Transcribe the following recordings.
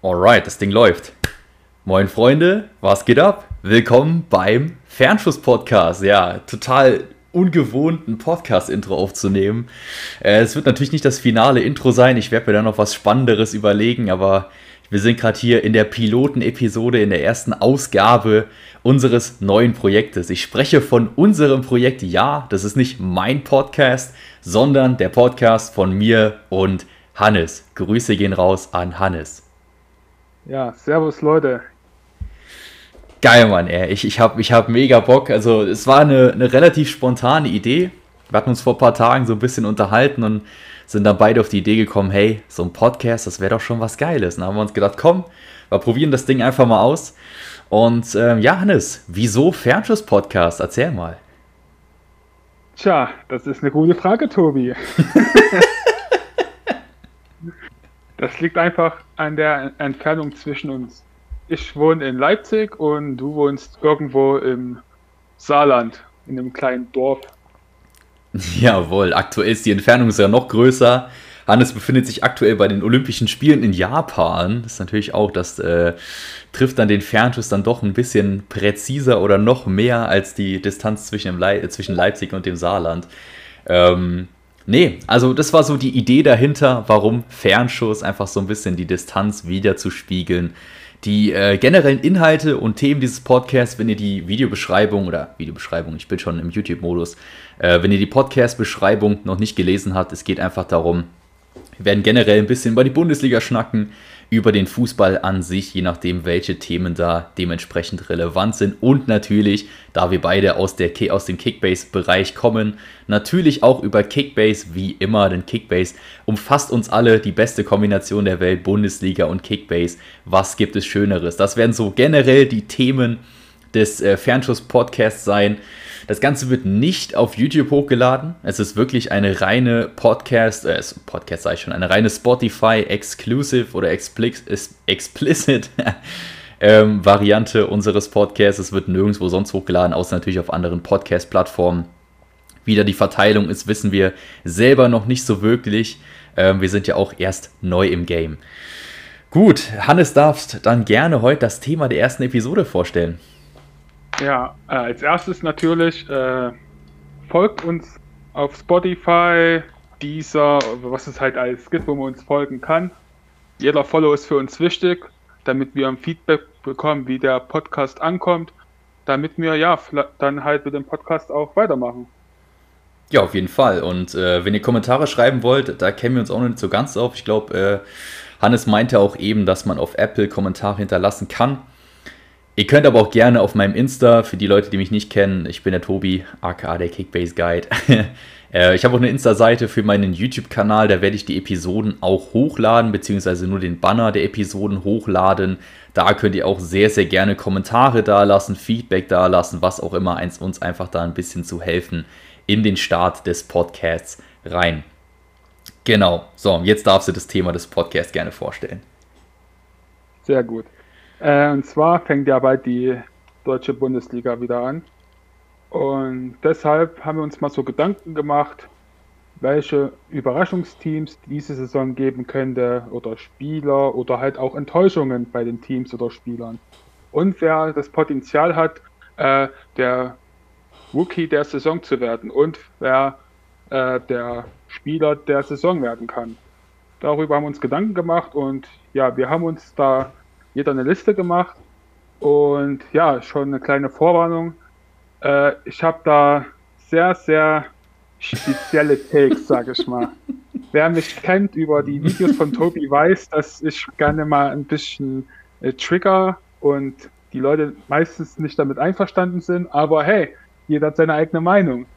Alright, das Ding läuft. Moin Freunde, was geht ab? Willkommen beim Fernschuss-Podcast. Ja, total ungewohnt ein Podcast-Intro aufzunehmen. Äh, es wird natürlich nicht das finale Intro sein. Ich werde mir da noch was Spannenderes überlegen, aber wir sind gerade hier in der Piloten-Episode, in der ersten Ausgabe unseres neuen Projektes. Ich spreche von unserem Projekt. Ja, das ist nicht mein Podcast, sondern der Podcast von mir und Hannes. Grüße gehen raus an Hannes. Ja, servus Leute. Geil, Mann, ey. Ich, ich habe ich hab mega Bock. Also, es war eine, eine relativ spontane Idee. Wir hatten uns vor ein paar Tagen so ein bisschen unterhalten und sind dann beide auf die Idee gekommen, hey, so ein Podcast, das wäre doch schon was Geiles. Und dann haben wir uns gedacht, komm, wir probieren das Ding einfach mal aus. Und ähm, ja, Hannes, wieso Fernschuss-Podcast? Erzähl mal. Tja, das ist eine gute Frage, Tobi. Das liegt einfach an der Entfernung zwischen uns. Ich wohne in Leipzig und du wohnst irgendwo im Saarland, in einem kleinen Dorf. Jawohl, aktuell ist die Entfernung sogar noch größer. Hannes befindet sich aktuell bei den Olympischen Spielen in Japan. Das ist natürlich auch, das äh, trifft dann den Fernschuss dann doch ein bisschen präziser oder noch mehr als die Distanz zwischen, Le zwischen Leipzig und dem Saarland. Ähm, Nee, also das war so die Idee dahinter, warum Fernschuss einfach so ein bisschen die Distanz wieder zu spiegeln. Die äh, generellen Inhalte und Themen dieses Podcasts, wenn ihr die Videobeschreibung oder Videobeschreibung, ich bin schon im YouTube-Modus, äh, wenn ihr die Podcast-Beschreibung noch nicht gelesen habt, es geht einfach darum, wir werden generell ein bisschen über die Bundesliga schnacken, über den Fußball an sich, je nachdem, welche Themen da dementsprechend relevant sind. Und natürlich, da wir beide aus, der, aus dem Kickbase-Bereich kommen, natürlich auch über Kickbase, wie immer, denn Kickbase umfasst uns alle die beste Kombination der Welt, Bundesliga und Kickbase. Was gibt es Schöneres? Das werden so generell die Themen des äh, Fernschuss-Podcasts sein. Das Ganze wird nicht auf YouTube hochgeladen. Es ist wirklich eine reine Podcast, äh, Podcast sage ich schon, eine reine Spotify Exclusive oder Explicit ähm, Variante unseres Podcasts. Es wird nirgendwo sonst hochgeladen, außer natürlich auf anderen Podcast-Plattformen. Wie da die Verteilung ist, wissen wir selber noch nicht so wirklich. Ähm, wir sind ja auch erst neu im Game. Gut, Hannes darfst dann gerne heute das Thema der ersten Episode vorstellen. Ja, äh, als erstes natürlich äh, folgt uns auf Spotify, dieser, was es halt alles gibt, wo man uns folgen kann. Jeder Follow ist für uns wichtig, damit wir ein Feedback bekommen, wie der Podcast ankommt, damit wir ja dann halt mit dem Podcast auch weitermachen. Ja, auf jeden Fall. Und äh, wenn ihr Kommentare schreiben wollt, da kennen wir uns auch noch nicht so ganz auf. Ich glaube, äh, Hannes meinte auch eben, dass man auf Apple Kommentare hinterlassen kann. Ihr könnt aber auch gerne auf meinem Insta, für die Leute, die mich nicht kennen, ich bin der Tobi, aka der Kickbase Guide. Äh, ich habe auch eine Insta-Seite für meinen YouTube-Kanal, da werde ich die Episoden auch hochladen, beziehungsweise nur den Banner der Episoden hochladen. Da könnt ihr auch sehr, sehr gerne Kommentare dalassen, Feedback dalassen, was auch immer, eins uns einfach da ein bisschen zu helfen in den Start des Podcasts rein. Genau, so, jetzt darfst du das Thema des Podcasts gerne vorstellen. Sehr gut. Äh, und zwar fängt ja bald die deutsche Bundesliga wieder an. Und deshalb haben wir uns mal so Gedanken gemacht, welche Überraschungsteams diese Saison geben könnte oder Spieler oder halt auch Enttäuschungen bei den Teams oder Spielern. Und wer das Potenzial hat, äh, der Rookie der Saison zu werden und wer äh, der Spieler der Saison werden kann. Darüber haben wir uns Gedanken gemacht und ja, wir haben uns da jeder eine Liste gemacht. Und ja, schon eine kleine Vorwarnung. Äh, ich habe da sehr, sehr spezielle Takes, sage ich mal. Wer mich kennt über die Videos von Tobi weiß, dass ich gerne mal ein bisschen äh, trigger und die Leute meistens nicht damit einverstanden sind. Aber hey, jeder hat seine eigene Meinung.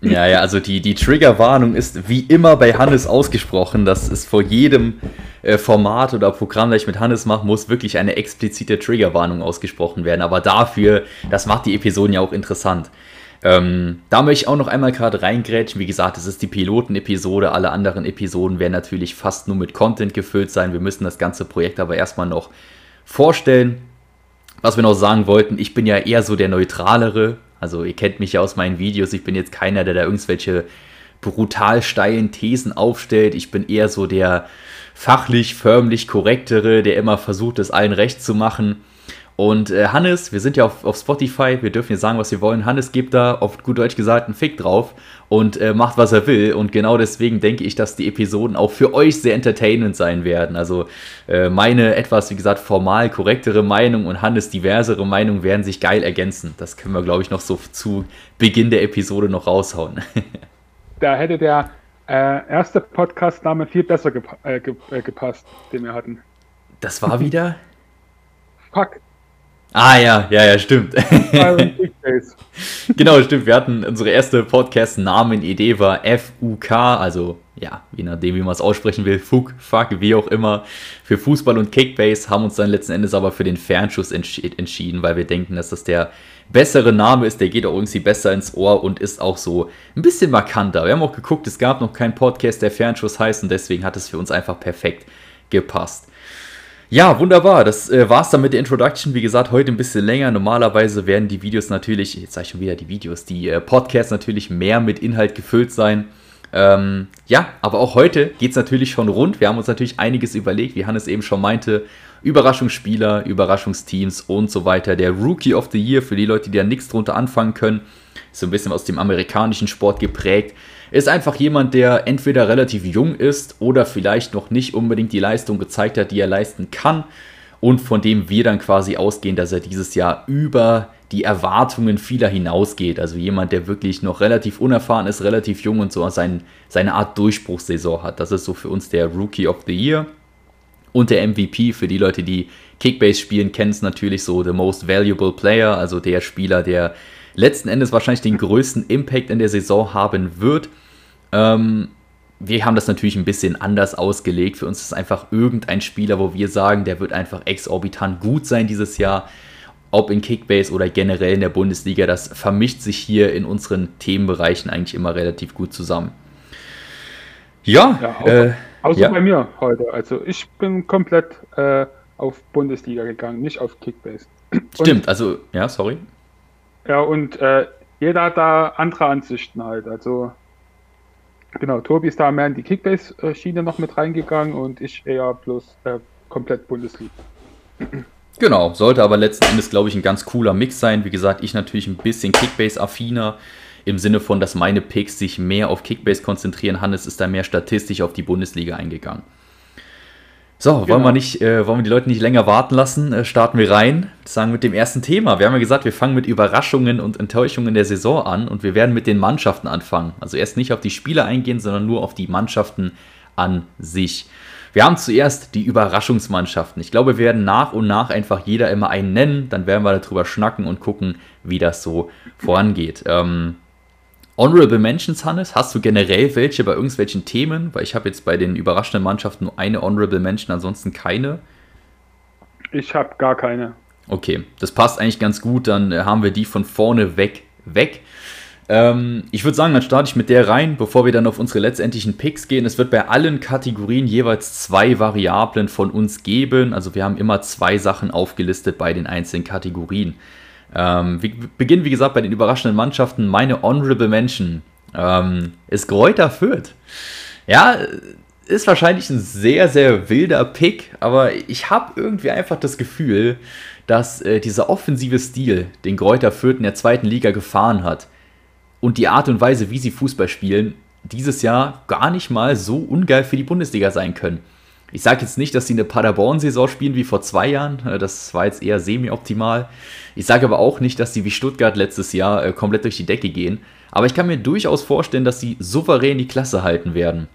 Ja, ja, also die, die Triggerwarnung ist wie immer bei Hannes ausgesprochen. Das ist vor jedem äh, Format oder Programm, das ich mit Hannes mache, muss wirklich eine explizite Triggerwarnung ausgesprochen werden. Aber dafür, das macht die Episoden ja auch interessant. Ähm, da möchte ich auch noch einmal gerade reingrätschen. Wie gesagt, es ist die Piloten-Episode. Alle anderen Episoden werden natürlich fast nur mit Content gefüllt sein. Wir müssen das ganze Projekt aber erstmal noch vorstellen. Was wir noch sagen wollten, ich bin ja eher so der neutralere also ihr kennt mich ja aus meinen Videos, ich bin jetzt keiner, der da irgendwelche brutal steilen Thesen aufstellt. Ich bin eher so der fachlich, förmlich korrektere, der immer versucht, es allen recht zu machen. Und äh, Hannes, wir sind ja auf, auf Spotify, wir dürfen hier sagen, was wir wollen. Hannes gibt da auf gut Deutsch gesagt einen Fick drauf und äh, macht, was er will. Und genau deswegen denke ich, dass die Episoden auch für euch sehr entertainend sein werden. Also äh, meine etwas, wie gesagt, formal korrektere Meinung und Hannes diversere Meinung werden sich geil ergänzen. Das können wir, glaube ich, noch so zu Beginn der Episode noch raushauen. da hätte der äh, erste Podcast-Name viel besser gepa äh, äh, gepasst, den wir hatten. Das war wieder? Fuck. Ah ja, ja, ja, stimmt. genau, stimmt. Wir hatten unsere erste Podcast-Namen-Idee war FUK, also ja, je nachdem, wie man es aussprechen will, FUK, Fuck, wie auch immer, für Fußball und Kickbase, haben uns dann letzten Endes aber für den Fernschuss entsch entschieden, weil wir denken, dass das der bessere Name ist, der geht auch irgendwie besser ins Ohr und ist auch so ein bisschen markanter. Wir haben auch geguckt, es gab noch keinen Podcast, der Fernschuss heißt und deswegen hat es für uns einfach perfekt gepasst. Ja, wunderbar. Das äh, war's dann mit der Introduction. Wie gesagt, heute ein bisschen länger. Normalerweise werden die Videos natürlich, jetzt sage ich schon wieder die Videos, die äh, Podcasts natürlich mehr mit Inhalt gefüllt sein. Ähm, ja, aber auch heute geht es natürlich schon rund. Wir haben uns natürlich einiges überlegt, wie Hannes eben schon meinte. Überraschungsspieler, Überraschungsteams und so weiter. Der Rookie of the Year für die Leute, die da nichts drunter anfangen können. Ist so ein bisschen aus dem amerikanischen Sport geprägt ist einfach jemand, der entweder relativ jung ist oder vielleicht noch nicht unbedingt die Leistung gezeigt hat, die er leisten kann und von dem wir dann quasi ausgehen, dass er dieses Jahr über die Erwartungen vieler hinausgeht. Also jemand, der wirklich noch relativ unerfahren ist, relativ jung und so sein, seine Art Durchbruchssaison hat. Das ist so für uns der Rookie of the Year. Und der MVP für die Leute, die Kickbase spielen, kennen es natürlich so, the most valuable player, also der Spieler, der letzten Endes wahrscheinlich den größten Impact in der Saison haben wird. Ähm, wir haben das natürlich ein bisschen anders ausgelegt. Für uns ist einfach irgendein Spieler, wo wir sagen, der wird einfach exorbitant gut sein dieses Jahr. Ob in Kickbase oder generell in der Bundesliga, das vermischt sich hier in unseren Themenbereichen eigentlich immer relativ gut zusammen. Ja, ja außer, äh, außer ja. bei mir heute. Also ich bin komplett äh, auf Bundesliga gegangen, nicht auf Kickbase. Stimmt, und, also, ja, sorry. Ja, und äh, jeder hat da andere Ansichten halt. Also Genau, Tobi ist da mehr in die Kickbase-Schiene noch mit reingegangen und ich eher bloß äh, komplett Bundesliga. Genau, sollte aber letzten Endes, glaube ich, ein ganz cooler Mix sein. Wie gesagt, ich natürlich ein bisschen Kickbase-affiner im Sinne von, dass meine Picks sich mehr auf Kickbase konzentrieren. Hannes ist da mehr statistisch auf die Bundesliga eingegangen. So, genau. wollen wir nicht, äh, wollen wir die Leute nicht länger warten lassen? Äh, starten wir rein. Sagen mit dem ersten Thema. Wir haben ja gesagt, wir fangen mit Überraschungen und Enttäuschungen der Saison an und wir werden mit den Mannschaften anfangen. Also erst nicht auf die Spieler eingehen, sondern nur auf die Mannschaften an sich. Wir haben zuerst die Überraschungsmannschaften. Ich glaube, wir werden nach und nach einfach jeder immer einen nennen. Dann werden wir darüber schnacken und gucken, wie das so vorangeht. Ähm, Honorable Mentions, Hannes, hast du generell welche bei irgendwelchen Themen? Weil ich habe jetzt bei den überraschenden Mannschaften nur eine Honorable Mention, ansonsten keine. Ich habe gar keine. Okay, das passt eigentlich ganz gut. Dann äh, haben wir die von vorne weg weg. Ähm, ich würde sagen, dann starte ich mit der rein, bevor wir dann auf unsere letztendlichen Picks gehen. Es wird bei allen Kategorien jeweils zwei Variablen von uns geben. Also wir haben immer zwei Sachen aufgelistet bei den einzelnen Kategorien. Ähm, wir beginnen, wie gesagt, bei den überraschenden Mannschaften. Meine Honorable Mention ähm, ist Gräuter Fürth. Ja, ist wahrscheinlich ein sehr, sehr wilder Pick, aber ich habe irgendwie einfach das Gefühl, dass äh, dieser offensive Stil, den Gräuter Fürth in der zweiten Liga gefahren hat und die Art und Weise, wie sie Fußball spielen, dieses Jahr gar nicht mal so ungeil für die Bundesliga sein können. Ich sage jetzt nicht, dass sie eine Paderborn-Saison spielen wie vor zwei Jahren. Äh, das war jetzt eher semi-optimal. Ich sage aber auch nicht, dass sie wie Stuttgart letztes Jahr äh, komplett durch die Decke gehen. Aber ich kann mir durchaus vorstellen, dass sie souverän die Klasse halten werden.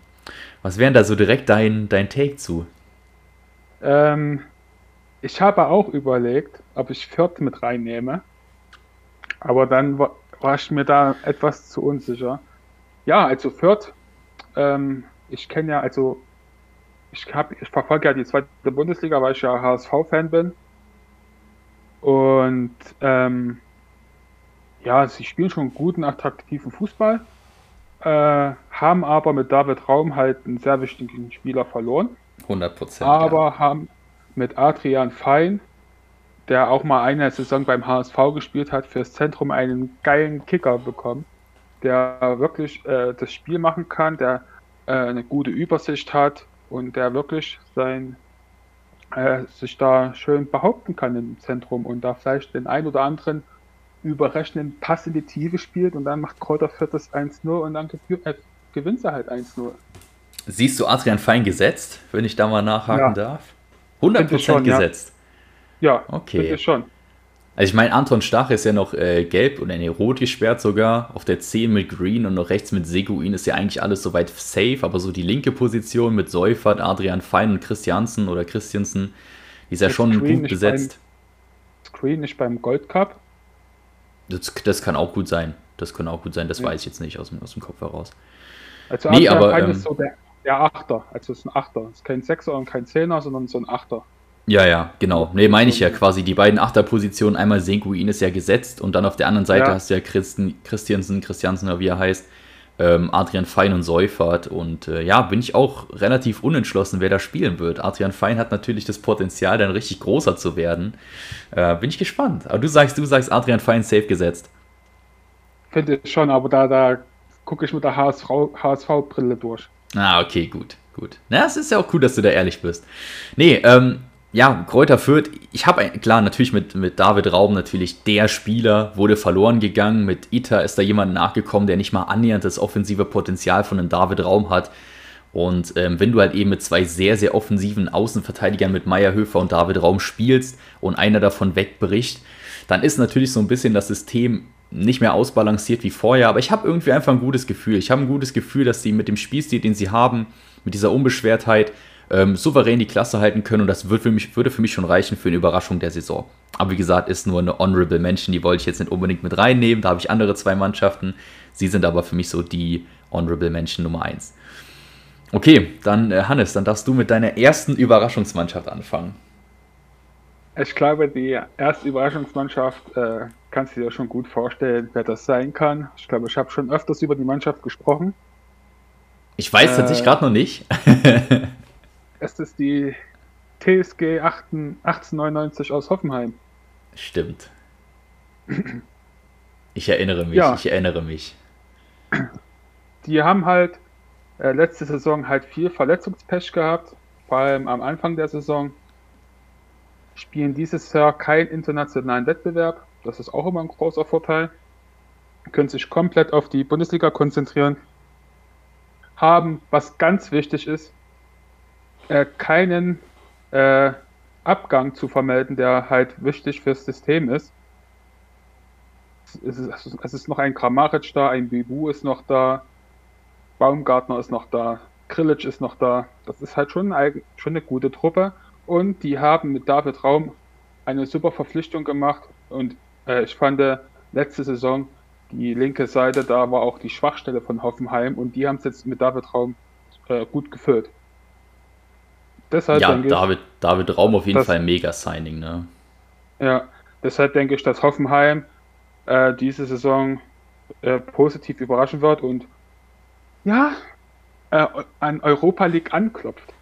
Was wären da so direkt dein, dein Take zu? Ähm, ich habe auch überlegt, ob ich Fürth mit reinnehme. Aber dann war, war ich mir da etwas zu unsicher. Ja, also Fürth, ähm, ich kenne ja, also ich, hab, ich verfolge ja die zweite Bundesliga, weil ich ja HSV-Fan bin. Und ähm, ja, sie spielen schon guten, attraktiven Fußball, äh, haben aber mit David Raum halt einen sehr wichtigen Spieler verloren. 100 Prozent. Aber ja. haben mit Adrian Fein, der auch mal eine Saison beim HSV gespielt hat, fürs Zentrum einen geilen Kicker bekommen, der wirklich äh, das Spiel machen kann, der äh, eine gute Übersicht hat und der wirklich sein, äh, sich da schön behaupten kann im Zentrum und da vielleicht den ein oder anderen überraschenden Pass in die Tiefe spielt und dann macht Kräuter Fürth das 1-0 und dann äh, gewinnt er halt 1-0. Siehst du Adrian Fein gesetzt, wenn ich da mal nachhaken ja. darf? 100% schon, gesetzt. Ja, ja okay. schon. Also ich meine, Anton Stach ist ja noch äh, gelb oder nee, rot gesperrt sogar. Auf der 10 mit Green und noch rechts mit Seguin ist ja eigentlich alles soweit safe. Aber so die linke Position mit Seufert, Adrian Fein und Christiansen oder Christiansen, ist ja schon Screen gut besetzt. Beim, Screen nicht beim Gold Cup? Das, das, kann auch gut sein. Das kann auch gut sein. Das ja. weiß ich jetzt nicht aus, aus dem Kopf heraus. Also nee, Adrian aber, Fein ähm, ist so der, der Achter. Also es ist ein Achter. Es ist kein Sechser und kein Zehner, sondern so ein Achter. Ja, ja, genau. Ne, meine ich ja quasi. Die beiden Achterpositionen, einmal Senkuin ist ja gesetzt und dann auf der anderen Seite ja. hast du ja Christen, Christiansen, Christiansen oder wie er heißt, ähm, Adrian Fein und Seufert. Und äh, ja, bin ich auch relativ unentschlossen, wer da spielen wird. Adrian Fein hat natürlich das Potenzial, dann richtig großer zu werden. Äh, bin ich gespannt. Aber du sagst, du sagst Adrian Fein safe gesetzt. Finde ich schon, aber da, da gucke ich mit der HSV-Brille HSV durch. Ah, okay, gut, gut. Na, es ist ja auch cool, dass du da ehrlich bist. Nee, ähm, ja, Kräuter Fürth, ich habe, klar, natürlich mit, mit David Raum natürlich der Spieler, wurde verloren gegangen. Mit Ita ist da jemand nachgekommen, der nicht mal annähernd das offensive Potenzial von einem David Raum hat. Und ähm, wenn du halt eben mit zwei sehr, sehr offensiven Außenverteidigern mit Meierhöfer und David Raum spielst und einer davon wegbricht, dann ist natürlich so ein bisschen das System nicht mehr ausbalanciert wie vorher. Aber ich habe irgendwie einfach ein gutes Gefühl. Ich habe ein gutes Gefühl, dass sie mit dem Spielstil, den sie haben, mit dieser Unbeschwertheit, ähm, souverän die Klasse halten können und das wird für mich, würde für mich schon reichen für eine Überraschung der Saison. Aber wie gesagt, ist nur eine Honorable Mention, die wollte ich jetzt nicht unbedingt mit reinnehmen. Da habe ich andere zwei Mannschaften. Sie sind aber für mich so die Honorable Mention Nummer 1. Okay, dann äh, Hannes, dann darfst du mit deiner ersten Überraschungsmannschaft anfangen. Ich glaube, die erste Überraschungsmannschaft äh, kannst du dir schon gut vorstellen, wer das sein kann. Ich glaube, ich habe schon öfters über die Mannschaft gesprochen. Ich weiß äh, tatsächlich gerade noch nicht. Es ist die TSG 1899 aus Hoffenheim. Stimmt. Ich erinnere mich, ja. ich erinnere mich. Die haben halt äh, letzte Saison halt viel Verletzungspech gehabt, vor allem am Anfang der Saison. Spielen dieses Jahr keinen internationalen Wettbewerb, das ist auch immer ein großer Vorteil. Können sich komplett auf die Bundesliga konzentrieren. Haben, was ganz wichtig ist, äh, keinen äh, Abgang zu vermelden, der halt wichtig fürs System ist. Es ist, es ist noch ein Kramaric da, ein Bibu ist noch da, Baumgartner ist noch da, Krillic ist noch da. Das ist halt schon, ein, schon eine gute Truppe. Und die haben mit David Raum eine super Verpflichtung gemacht. Und äh, ich fand letzte Saison die linke Seite, da war auch die Schwachstelle von Hoffenheim und die haben es jetzt mit David Raum äh, gut gefüllt. Deshalb ja, David, ich, David Raum auf jeden dass, Fall ein Mega-Signing, ne? Ja, deshalb denke ich, dass Hoffenheim äh, diese Saison äh, positiv überraschen wird und ja, äh, an Europa League anklopft.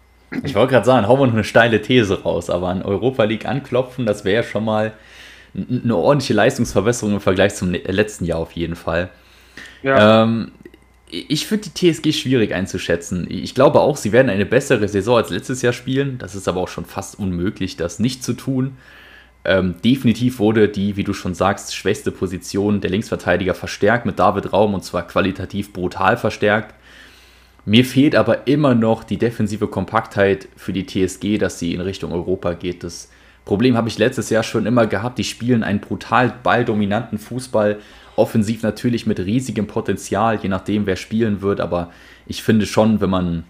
Ich wollte gerade sagen, hauen wir noch eine steile These raus, aber an Europa League anklopfen, das wäre schon mal eine ordentliche Leistungsverbesserung im Vergleich zum letzten Jahr auf jeden Fall. Ja. Ähm, ich finde die TSG schwierig einzuschätzen. Ich glaube auch, sie werden eine bessere Saison als letztes Jahr spielen. Das ist aber auch schon fast unmöglich, das nicht zu tun. Ähm, definitiv wurde die, wie du schon sagst, schwächste Position der Linksverteidiger verstärkt mit David Raum und zwar qualitativ brutal verstärkt. Mir fehlt aber immer noch die defensive Kompaktheit für die TSG, dass sie in Richtung Europa geht. Das Problem habe ich letztes Jahr schon immer gehabt. Die spielen einen brutal balldominanten Fußball Offensiv natürlich mit riesigem Potenzial, je nachdem, wer spielen wird. Aber ich finde schon, wenn man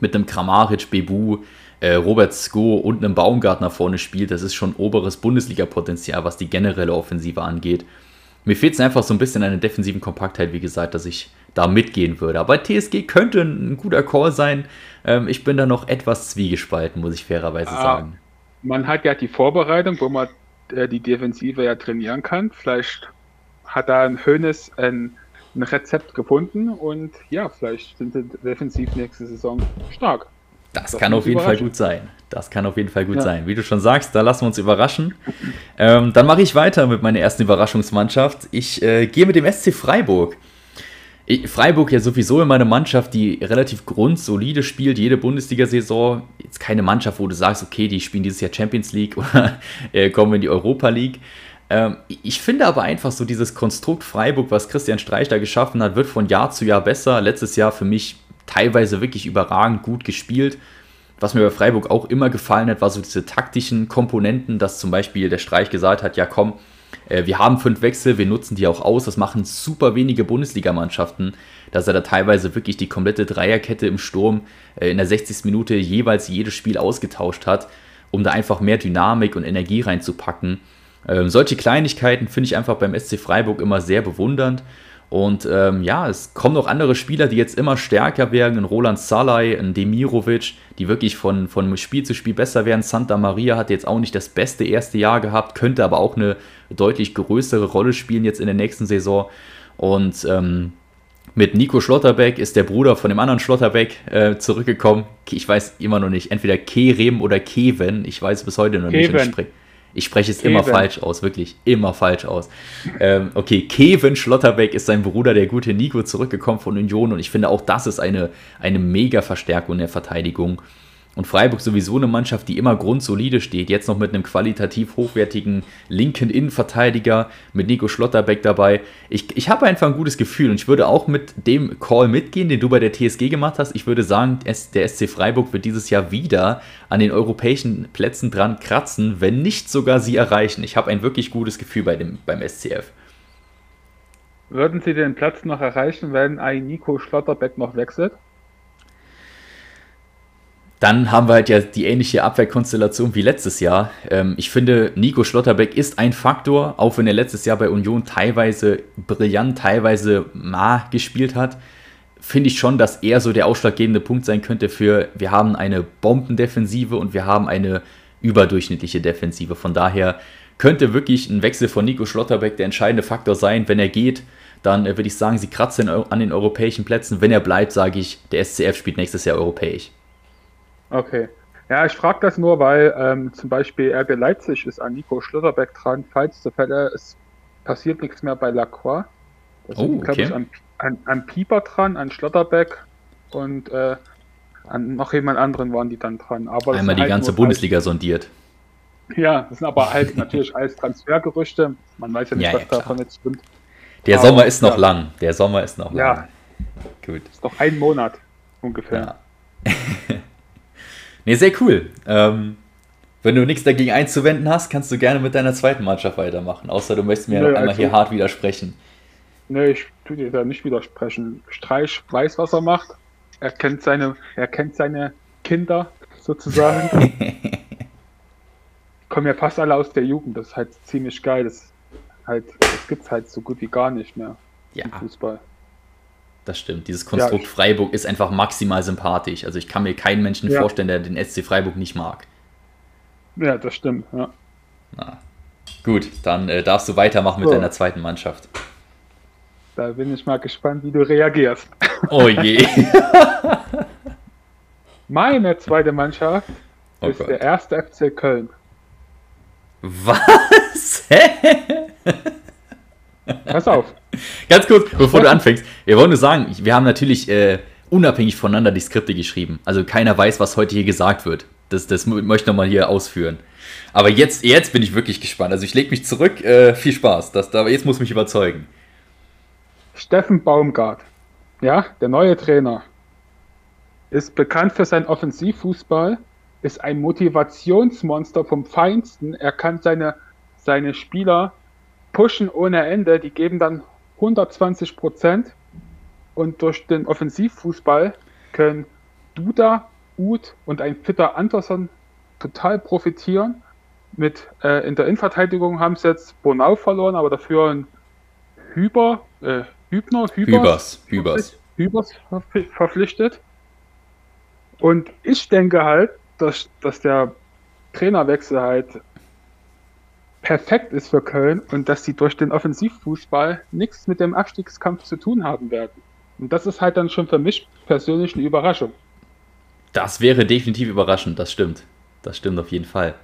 mit einem Kramaric, Bebu, äh, Robert Sko und einem Baumgartner vorne spielt, das ist schon oberes Bundesliga-Potenzial, was die generelle Offensive angeht. Mir fehlt es einfach so ein bisschen an der defensiven Kompaktheit, wie gesagt, dass ich da mitgehen würde. Aber TSG könnte ein guter Call sein. Ähm, ich bin da noch etwas zwiegespalten, muss ich fairerweise ah, sagen. Man hat ja die Vorbereitung, wo man äh, die Defensive ja trainieren kann. Vielleicht hat da ein Hönes ein, ein Rezept gefunden und ja, vielleicht sind sie defensiv nächste Saison stark. Das, das kann auf jeden Fall gut sein. Das kann auf jeden Fall gut ja. sein. Wie du schon sagst, da lassen wir uns überraschen. Ähm, dann mache ich weiter mit meiner ersten Überraschungsmannschaft. Ich äh, gehe mit dem SC Freiburg. Freiburg ja sowieso immer eine Mannschaft, die relativ grundsolide spielt, jede Bundesliga-Saison. Jetzt keine Mannschaft, wo du sagst, okay, die spielen dieses Jahr Champions League oder äh, kommen in die Europa League. Ähm, ich finde aber einfach so dieses Konstrukt Freiburg, was Christian Streich da geschaffen hat, wird von Jahr zu Jahr besser. Letztes Jahr für mich teilweise wirklich überragend gut gespielt. Was mir bei Freiburg auch immer gefallen hat, war so diese taktischen Komponenten, dass zum Beispiel der Streich gesagt hat, ja komm, äh, wir haben fünf Wechsel, wir nutzen die auch aus. Das machen super wenige Bundesligamannschaften, dass er da teilweise wirklich die komplette Dreierkette im Sturm äh, in der 60. Minute jeweils jedes Spiel ausgetauscht hat, um da einfach mehr Dynamik und Energie reinzupacken. Ähm, solche Kleinigkeiten finde ich einfach beim SC Freiburg immer sehr bewundernd. Und ähm, ja, es kommen noch andere Spieler, die jetzt immer stärker werden. Ein Roland Salai, ein Demirovic, die wirklich von, von Spiel zu Spiel besser werden. Santa Maria hat jetzt auch nicht das beste erste Jahr gehabt, könnte aber auch eine deutlich größere Rolle spielen jetzt in der nächsten Saison. Und ähm, mit Nico Schlotterbeck ist der Bruder von dem anderen Schlotterbeck äh, zurückgekommen. Ich weiß immer noch nicht, entweder Kerem oder Keven. Ich weiß bis heute noch Keven. nicht. Ich spreche es Kevin. immer falsch aus, wirklich immer falsch aus. Ähm, okay, Kevin Schlotterbeck ist sein Bruder, der gute Nico, zurückgekommen von Union und ich finde auch das ist eine, eine mega Verstärkung der Verteidigung. Und Freiburg sowieso eine Mannschaft, die immer grundsolide steht. Jetzt noch mit einem qualitativ hochwertigen linken Innenverteidiger, mit Nico Schlotterbeck dabei. Ich, ich habe einfach ein gutes Gefühl und ich würde auch mit dem Call mitgehen, den du bei der TSG gemacht hast. Ich würde sagen, der SC Freiburg wird dieses Jahr wieder an den europäischen Plätzen dran kratzen, wenn nicht sogar sie erreichen. Ich habe ein wirklich gutes Gefühl bei dem, beim SCF. Würden Sie den Platz noch erreichen, wenn ein Nico Schlotterbeck noch wechselt? Dann haben wir halt ja die ähnliche Abwehrkonstellation wie letztes Jahr. Ähm, ich finde, Nico Schlotterbeck ist ein Faktor, auch wenn er letztes Jahr bei Union teilweise brillant, teilweise ma gespielt hat. Finde ich schon, dass er so der ausschlaggebende Punkt sein könnte für, wir haben eine Bombendefensive und wir haben eine überdurchschnittliche Defensive. Von daher könnte wirklich ein Wechsel von Nico Schlotterbeck der entscheidende Faktor sein. Wenn er geht, dann äh, würde ich sagen, sie kratzen an den europäischen Plätzen. Wenn er bleibt, sage ich, der SCF spielt nächstes Jahr europäisch. Okay. Ja, ich frage das nur, weil ähm, zum Beispiel RB Leipzig ist an Nico Schlotterbeck dran, falls zur Fälle es passiert nichts mehr bei Lacroix. Da sind, oh, okay. ich, an, an, an, Pieper dran, an Schlotterbeck und äh, an noch jemand anderen waren die dann dran. Aber Einmal die halt ganze Bundesliga halt, sondiert. Ja, das sind aber halt natürlich alles Transfergerüchte. Man weiß ja nicht, ja, was ja, davon jetzt stimmt. Der aber, Sommer ist noch ja. lang. Der Sommer ist noch ja. lang. Gut. Ist noch ein Monat ungefähr. Ja. Ne, sehr cool. Ähm, wenn du nichts dagegen einzuwenden hast, kannst du gerne mit deiner zweiten Mannschaft weitermachen. Außer du möchtest mir nee, noch einmal also, hier hart widersprechen. Nee, ich tue dir da nicht widersprechen. Streich weiß, was er macht. Er kennt seine, er kennt seine Kinder sozusagen. Kommen ja fast alle aus der Jugend. Das ist halt ziemlich geil. Das, halt, das gibt es halt so gut wie gar nicht mehr ja. im Fußball. Das stimmt. Dieses Konstrukt ja, Freiburg ist einfach maximal sympathisch. Also ich kann mir keinen Menschen ja. vorstellen, der den SC Freiburg nicht mag. Ja, das stimmt, ja. Na. Gut, dann äh, darfst du weitermachen mit so. deiner zweiten Mannschaft. Da bin ich mal gespannt, wie du reagierst. Oh je. Meine zweite Mannschaft oh ist Gott. der erste FC Köln. Was? Hä? Pass auf. Ganz kurz, bevor du anfängst. Wir wollen nur sagen, wir haben natürlich äh, unabhängig voneinander die Skripte geschrieben. Also keiner weiß, was heute hier gesagt wird. Das, das möchte ich nochmal hier ausführen. Aber jetzt, jetzt bin ich wirklich gespannt. Also ich lege mich zurück. Äh, viel Spaß. Das, da, jetzt muss mich überzeugen. Steffen Baumgart, ja, der neue Trainer, ist bekannt für seinen Offensivfußball, ist ein Motivationsmonster vom Feinsten. Er kann seine, seine Spieler pushen ohne Ende. Die geben dann 120 Prozent. Und durch den Offensivfußball können Duda, Uth und ein fitter Anderson total profitieren. Mit, äh, in der Innenverteidigung haben sie jetzt Bonau verloren, aber dafür ein Hüber, äh, Hübner, Hübers, Hübers, Hübers verpflichtet. Und ich denke halt, dass, dass der Trainerwechsel halt perfekt ist für Köln und dass sie durch den Offensivfußball nichts mit dem Abstiegskampf zu tun haben werden. Und das ist halt dann schon für mich persönlich eine Überraschung. Das wäre definitiv überraschend, das stimmt. Das stimmt auf jeden Fall.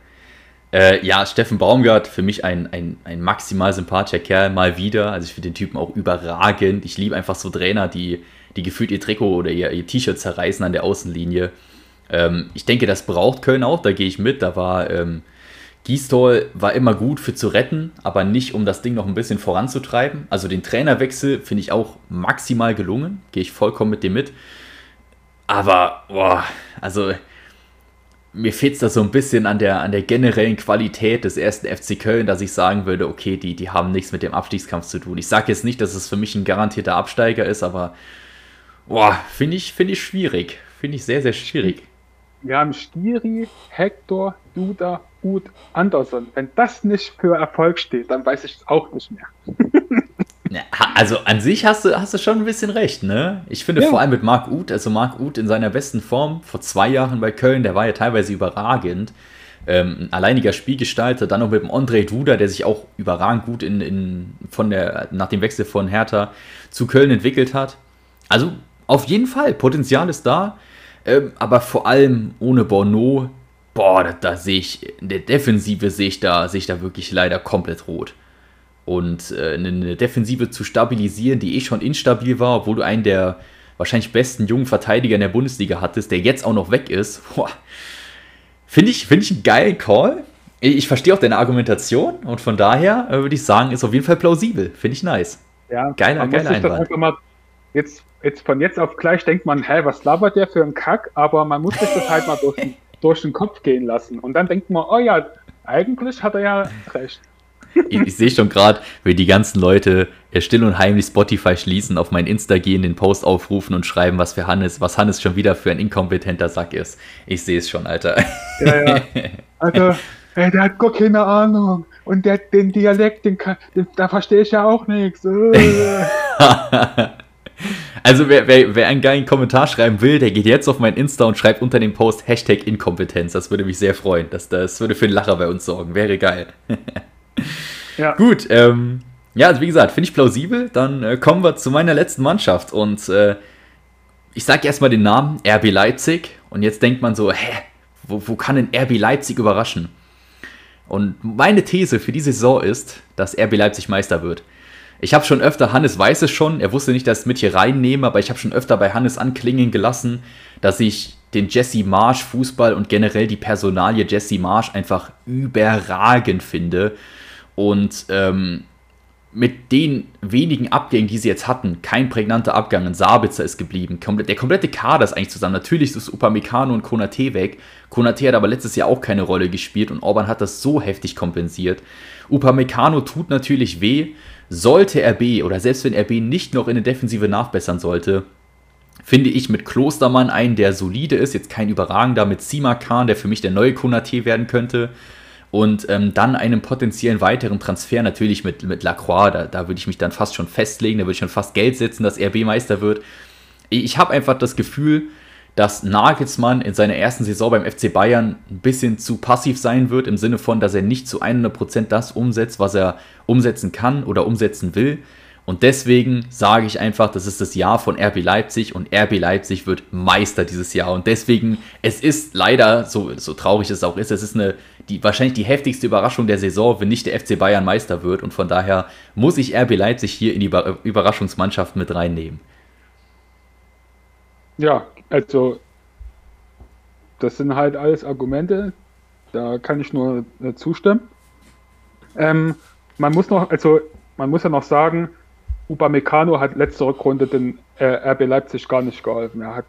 Äh, ja, Steffen Baumgart, für mich ein, ein, ein maximal sympathischer Kerl, mal wieder. Also ich finde den Typen auch überragend. Ich liebe einfach so Trainer, die, die gefühlt ihr Trikot oder ihr, ihr T-Shirt zerreißen an der Außenlinie. Ähm, ich denke, das braucht Köln auch, da gehe ich mit. Da war ähm, Gisdol war immer gut für zu retten, aber nicht, um das Ding noch ein bisschen voranzutreiben. Also den Trainerwechsel finde ich auch maximal gelungen, gehe ich vollkommen mit dem mit. Aber, boah, also mir fehlt es da so ein bisschen an der, an der generellen Qualität des ersten FC Köln, dass ich sagen würde, okay, die, die haben nichts mit dem Abstiegskampf zu tun. Ich sage jetzt nicht, dass es für mich ein garantierter Absteiger ist, aber finde ich, find ich schwierig. Finde ich sehr, sehr schwierig. Wir haben Stiri, Hector, Duda, Ud, Anderson. Wenn das nicht für Erfolg steht, dann weiß ich es auch nicht mehr. Also an sich hast du, hast du schon ein bisschen recht, ne? Ich finde ja. vor allem mit Marc Uth, also Marc Uth in seiner besten Form vor zwei Jahren bei Köln, der war ja teilweise überragend. Ähm, ein alleiniger Spielgestalter, dann noch mit dem André Duda, der sich auch überragend gut in, in, von der, nach dem Wechsel von Hertha zu Köln entwickelt hat. Also auf jeden Fall, Potenzial ist da, ähm, aber vor allem ohne Bono, boah, da, da sehe ich, in der Defensive sehe ich da, sehe ich da wirklich leider komplett rot und äh, eine Defensive zu stabilisieren, die eh schon instabil war, obwohl du einen der wahrscheinlich besten jungen Verteidiger in der Bundesliga hattest, der jetzt auch noch weg ist. Finde ich, find ich einen geilen Call. Ich verstehe auch deine Argumentation und von daher äh, würde ich sagen, ist auf jeden Fall plausibel. Finde ich nice. Ja, geiler, geiler Einwand. Mal, jetzt, jetzt von jetzt auf gleich denkt man, hä, was labert der für ein Kack? Aber man muss sich das halt mal durch, durch den Kopf gehen lassen. Und dann denkt man, oh ja, eigentlich hat er ja recht ich, ich sehe schon gerade, wie die ganzen Leute still und heimlich Spotify schließen, auf mein Insta gehen, den Post aufrufen und schreiben, was für Hannes, was Hannes schon wieder für ein inkompetenter Sack ist. Ich sehe es schon, Alter. Ja, ja. Also, ey, der hat gar keine Ahnung. Und der, den Dialekt, den, den da verstehe ich ja auch nichts. Also wer, wer, wer, einen geilen Kommentar schreiben will, der geht jetzt auf mein Insta und schreibt unter dem Post Hashtag Inkompetenz. Das würde mich sehr freuen. Das, das würde für einen Lacher bei uns sorgen. Wäre geil. Ja. Gut, ähm, ja, also wie gesagt, finde ich plausibel. Dann äh, kommen wir zu meiner letzten Mannschaft und äh, ich sage erstmal den Namen RB Leipzig und jetzt denkt man so, hä, wo, wo kann denn RB Leipzig überraschen? Und meine These für die Saison ist, dass RB Leipzig Meister wird. Ich habe schon öfter, Hannes weiß es schon, er wusste nicht, dass ich es mit hier reinnehme, aber ich habe schon öfter bei Hannes anklingen gelassen, dass ich den Jesse Marsch Fußball und generell die Personalie Jesse Marsch einfach überragend finde. Und ähm, mit den wenigen Abgängen, die sie jetzt hatten, kein prägnanter Abgang, ein Sabitzer ist geblieben. Der komplette Kader ist eigentlich zusammen. Natürlich ist Upamecano und Konate weg. Konate hat aber letztes Jahr auch keine Rolle gespielt und Orban hat das so heftig kompensiert. Upamecano tut natürlich weh. Sollte RB oder selbst wenn RB nicht noch in der Defensive nachbessern sollte, finde ich mit Klostermann einen, der solide ist, jetzt kein überragender, mit Simakan, der für mich der neue Konate werden könnte. Und ähm, dann einen potenziellen weiteren Transfer natürlich mit, mit Lacroix, da, da würde ich mich dann fast schon festlegen, da würde ich schon fast Geld setzen, dass RB Meister wird. Ich habe einfach das Gefühl, dass Nagelsmann in seiner ersten Saison beim FC Bayern ein bisschen zu passiv sein wird, im Sinne von, dass er nicht zu 100% das umsetzt, was er umsetzen kann oder umsetzen will. Und deswegen sage ich einfach, das ist das Jahr von RB Leipzig und RB Leipzig wird Meister dieses Jahr. Und deswegen, es ist leider, so, so traurig es auch ist, es ist eine, die, wahrscheinlich die heftigste Überraschung der Saison, wenn nicht der FC Bayern Meister wird. Und von daher muss ich RB Leipzig hier in die Überraschungsmannschaft mit reinnehmen. Ja, also das sind halt alles Argumente, da kann ich nur äh, zustimmen. Ähm, man muss noch, also man muss ja noch sagen, Upamecano hat letzte Rückrunde den äh, RB Leipzig gar nicht geholfen. Er hat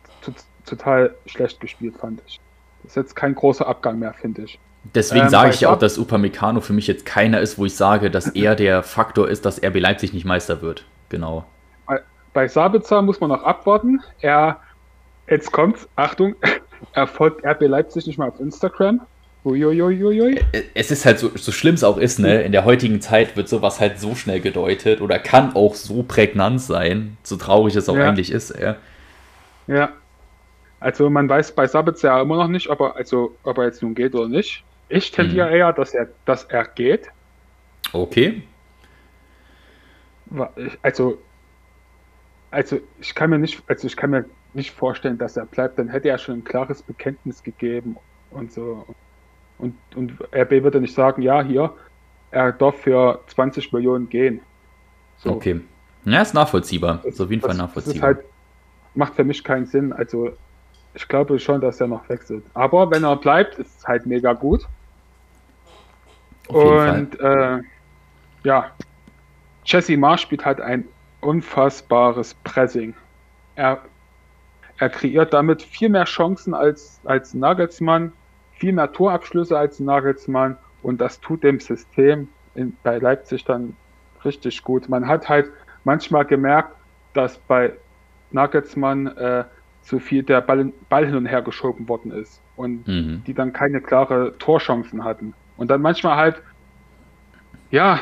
total schlecht gespielt, fand ich. Das ist jetzt kein großer Abgang mehr, finde ich. Deswegen ähm, sage ich ja auch, dass Upamecano für mich jetzt keiner ist, wo ich sage, dass er der Faktor ist, dass RB Leipzig nicht Meister wird. Genau. Bei, bei Sabitzer muss man noch abwarten. Er, jetzt kommt's, Achtung, er folgt RB Leipzig nicht mal auf Instagram. Uiuiuiui. Es ist halt so, so schlimm es auch ist, ne? In der heutigen Zeit wird sowas halt so schnell gedeutet oder kann auch so prägnant sein, so traurig es auch ja. eigentlich ist, ja. Ja. Also man weiß bei Sabitzer ja immer noch nicht, ob er, also, ob er jetzt nun geht oder nicht. Ich tendiere hm. eher, dass er, dass er geht. Okay. Also, also ich kann mir nicht, also ich kann mir nicht vorstellen, dass er bleibt. Dann hätte er schon ein klares Bekenntnis gegeben und so. Und, und RB würde nicht sagen, ja, hier, er darf für 20 Millionen gehen. So. Okay. Ja, ist nachvollziehbar. Das, ist auf jeden Fall nachvollziehbar. Das halt, macht für mich keinen Sinn. Also ich glaube schon, dass er noch wechselt. Aber wenn er bleibt, ist es halt mega gut. Und äh, ja, Jesse Marsch spielt halt ein unfassbares Pressing. Er, er kreiert damit viel mehr Chancen als, als Nagelsmann, viel mehr Torabschlüsse als Nagelsmann und das tut dem System in, bei Leipzig dann richtig gut. Man hat halt manchmal gemerkt, dass bei Nagelsmann äh, zu viel der Ball, Ball, hin und her geschoben worden ist und mhm. die dann keine klare Torchancen hatten. Und dann manchmal halt, ja,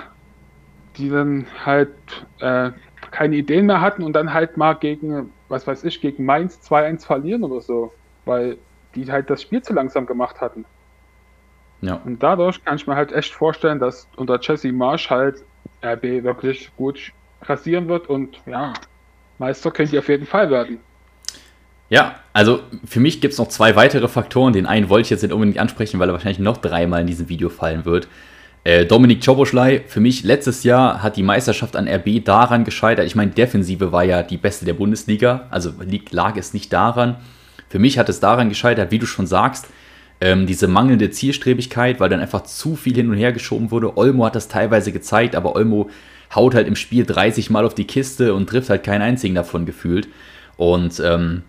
die dann halt äh, keine Ideen mehr hatten und dann halt mal gegen, was weiß ich, gegen Mainz 2-1 verlieren oder so, weil die halt das Spiel zu langsam gemacht hatten. Ja. Und dadurch kann ich mir halt echt vorstellen, dass unter Jesse Marsch halt RB wirklich gut rasieren wird und ja, Meister könnt ihr auf jeden Fall werden. Ja, also für mich gibt es noch zwei weitere Faktoren. Den einen wollte ich jetzt nicht unbedingt ansprechen, weil er wahrscheinlich noch dreimal in diesem Video fallen wird. Äh, Dominik Czoboschlei, für mich letztes Jahr hat die Meisterschaft an RB daran gescheitert. Ich meine, Defensive war ja die beste der Bundesliga, also lag es nicht daran. Für mich hat es daran gescheitert, wie du schon sagst, ähm, diese mangelnde Zielstrebigkeit, weil dann einfach zu viel hin und her geschoben wurde. Olmo hat das teilweise gezeigt, aber Olmo haut halt im Spiel 30 Mal auf die Kiste und trifft halt keinen einzigen davon gefühlt. Und ähm,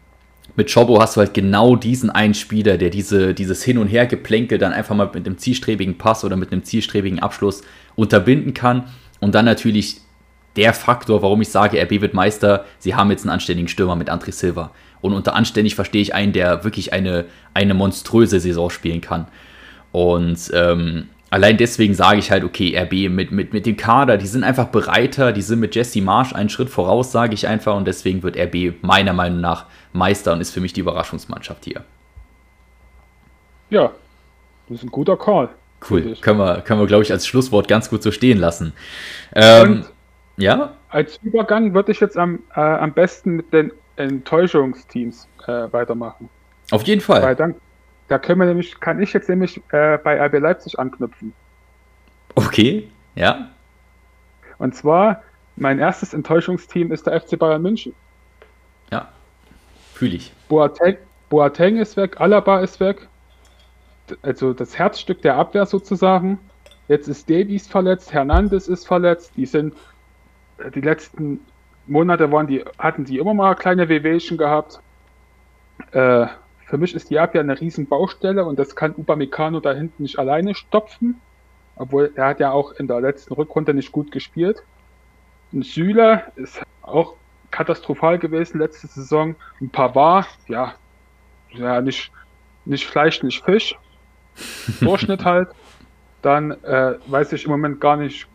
mit Chobo hast du halt genau diesen einen Spieler, der diese, dieses Hin- und Her-Geplänkel dann einfach mal mit einem zielstrebigen Pass oder mit einem zielstrebigen Abschluss unterbinden kann. Und dann natürlich der Faktor, warum ich sage, RB wird Meister, sie haben jetzt einen anständigen Stürmer mit André Silva. Und unter anständig verstehe ich einen, der wirklich eine, eine monströse Saison spielen kann. Und ähm, allein deswegen sage ich halt, okay, RB mit, mit, mit dem Kader, die sind einfach breiter, die sind mit Jesse Marsch einen Schritt voraus, sage ich einfach. Und deswegen wird RB meiner Meinung nach Meister und ist für mich die Überraschungsmannschaft hier. Ja, das ist ein guter Call. Cool. Können wir, können wir glaube ich, als Schlusswort ganz gut so stehen lassen. Ähm, ja? Als Übergang würde ich jetzt am, äh, am besten mit den Enttäuschungsteams äh, weitermachen. Auf jeden Fall. Weil dann, da können wir nämlich, kann ich jetzt nämlich äh, bei RB Leipzig anknüpfen. Okay, ja. Und zwar, mein erstes Enttäuschungsteam ist der FC Bayern München. Ja, fühle ich. Boateng, Boateng ist weg, Alaba ist weg. Also das Herzstück der Abwehr sozusagen. Jetzt ist Davies verletzt, Hernandez ist verletzt. Die sind äh, die letzten Monate waren die, hatten die immer mal kleine Wehwehchen gehabt. Äh, für mich ist die Abwehr eine riesen Baustelle und das kann Upamecano da hinten nicht alleine stopfen. Obwohl er hat ja auch in der letzten Rückrunde nicht gut gespielt. Und Süle ist auch katastrophal gewesen letzte Saison. Ein Pavard, ja, ja nicht, nicht Fleisch, nicht Fisch. Durchschnitt halt. Dann äh, weiß ich im Moment gar nicht,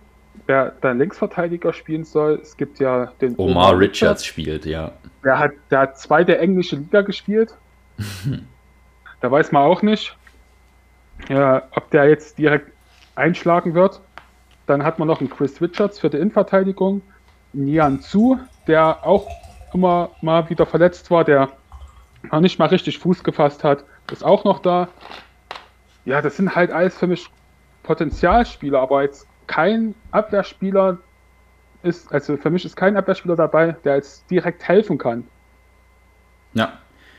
wer dein Linksverteidiger spielen soll. Es gibt ja den Omar, Omar Richards, Richards spielt, ja. Der hat, der hat zweite englische Liga gespielt. da weiß man auch nicht, ja, ob der jetzt direkt einschlagen wird. Dann hat man noch einen Chris Richards für die Innenverteidigung. Nian Zu, der auch immer mal wieder verletzt war, der noch nicht mal richtig Fuß gefasst hat, ist auch noch da. Ja, das sind halt alles für mich Potenzialspieler, aber jetzt kein Abwehrspieler ist, also für mich ist kein Abwehrspieler dabei, der jetzt direkt helfen kann. Ja.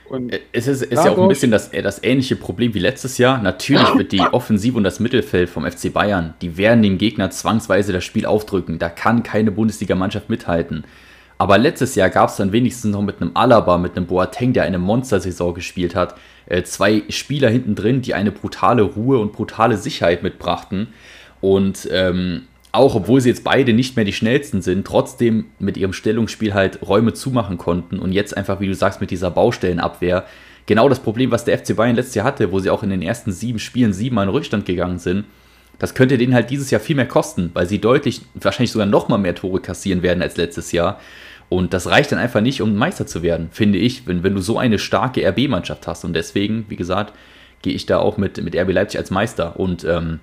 Und äh, es ist, ist ja auch ein bisschen das, äh, das ähnliche Problem wie letztes Jahr. Natürlich wird die Offensive und das Mittelfeld vom FC Bayern, die werden dem Gegner zwangsweise das Spiel aufdrücken. Da kann keine Bundesliga-Mannschaft mithalten. Aber letztes Jahr gab es dann wenigstens noch mit einem Alaba, mit einem Boateng, der eine Monstersaison gespielt hat, äh, zwei Spieler hinten drin, die eine brutale Ruhe und brutale Sicherheit mitbrachten. Und ähm, auch obwohl sie jetzt beide nicht mehr die schnellsten sind, trotzdem mit ihrem Stellungsspiel halt Räume zumachen konnten und jetzt einfach, wie du sagst, mit dieser Baustellenabwehr genau das Problem, was der FC Bayern letztes Jahr hatte, wo sie auch in den ersten sieben Spielen siebenmal in Rückstand gegangen sind. Das könnte denen halt dieses Jahr viel mehr kosten, weil sie deutlich, wahrscheinlich sogar noch mal mehr Tore kassieren werden als letztes Jahr. Und das reicht dann einfach nicht, um Meister zu werden, finde ich, wenn, wenn du so eine starke RB-Mannschaft hast. Und deswegen, wie gesagt, gehe ich da auch mit, mit RB Leipzig als Meister. Und ähm,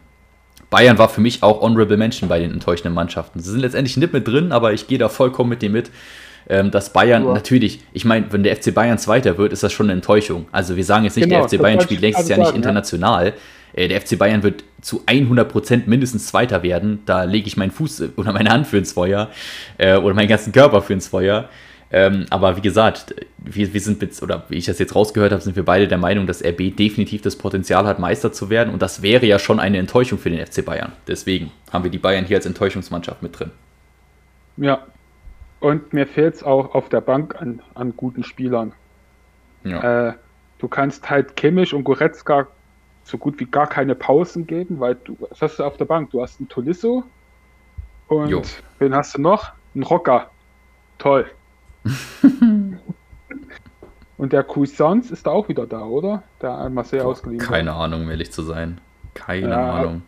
Bayern war für mich auch Honorable Mention bei den enttäuschenden Mannschaften. Sie sind letztendlich nicht mit drin, aber ich gehe da vollkommen mit dir mit. Ähm, dass Bayern ja. natürlich, ich meine, wenn der FC Bayern Zweiter wird, ist das schon eine Enttäuschung. Also wir sagen jetzt nicht, genau, der FC Bayern spielt lächtes Jahr nicht international. äh, der FC Bayern wird zu 100% mindestens Zweiter werden. Da lege ich meinen Fuß oder meine Hand für ins Feuer äh, oder meinen ganzen Körper für ins Feuer. Ähm, aber wie gesagt, wir, wir sind, oder wie ich das jetzt rausgehört habe, sind wir beide der Meinung, dass RB definitiv das Potenzial hat, Meister zu werden. Und das wäre ja schon eine Enttäuschung für den FC Bayern. Deswegen haben wir die Bayern hier als Enttäuschungsmannschaft mit drin. Ja. Und mir fehlt es auch auf der Bank an, an guten Spielern. Ja. Äh, du kannst halt Kimmich und Goretzka so gut wie gar keine Pausen geben, weil du, was hast du auf der Bank? Du hast einen Tolisso und jo. wen hast du noch? Ein Rocker. Toll. Und der Cuisance ist da auch wieder da, oder? Der Marseille ausgeliehen. Keine war. Ahnung, ehrlich zu sein. Keine ja, Ahnung.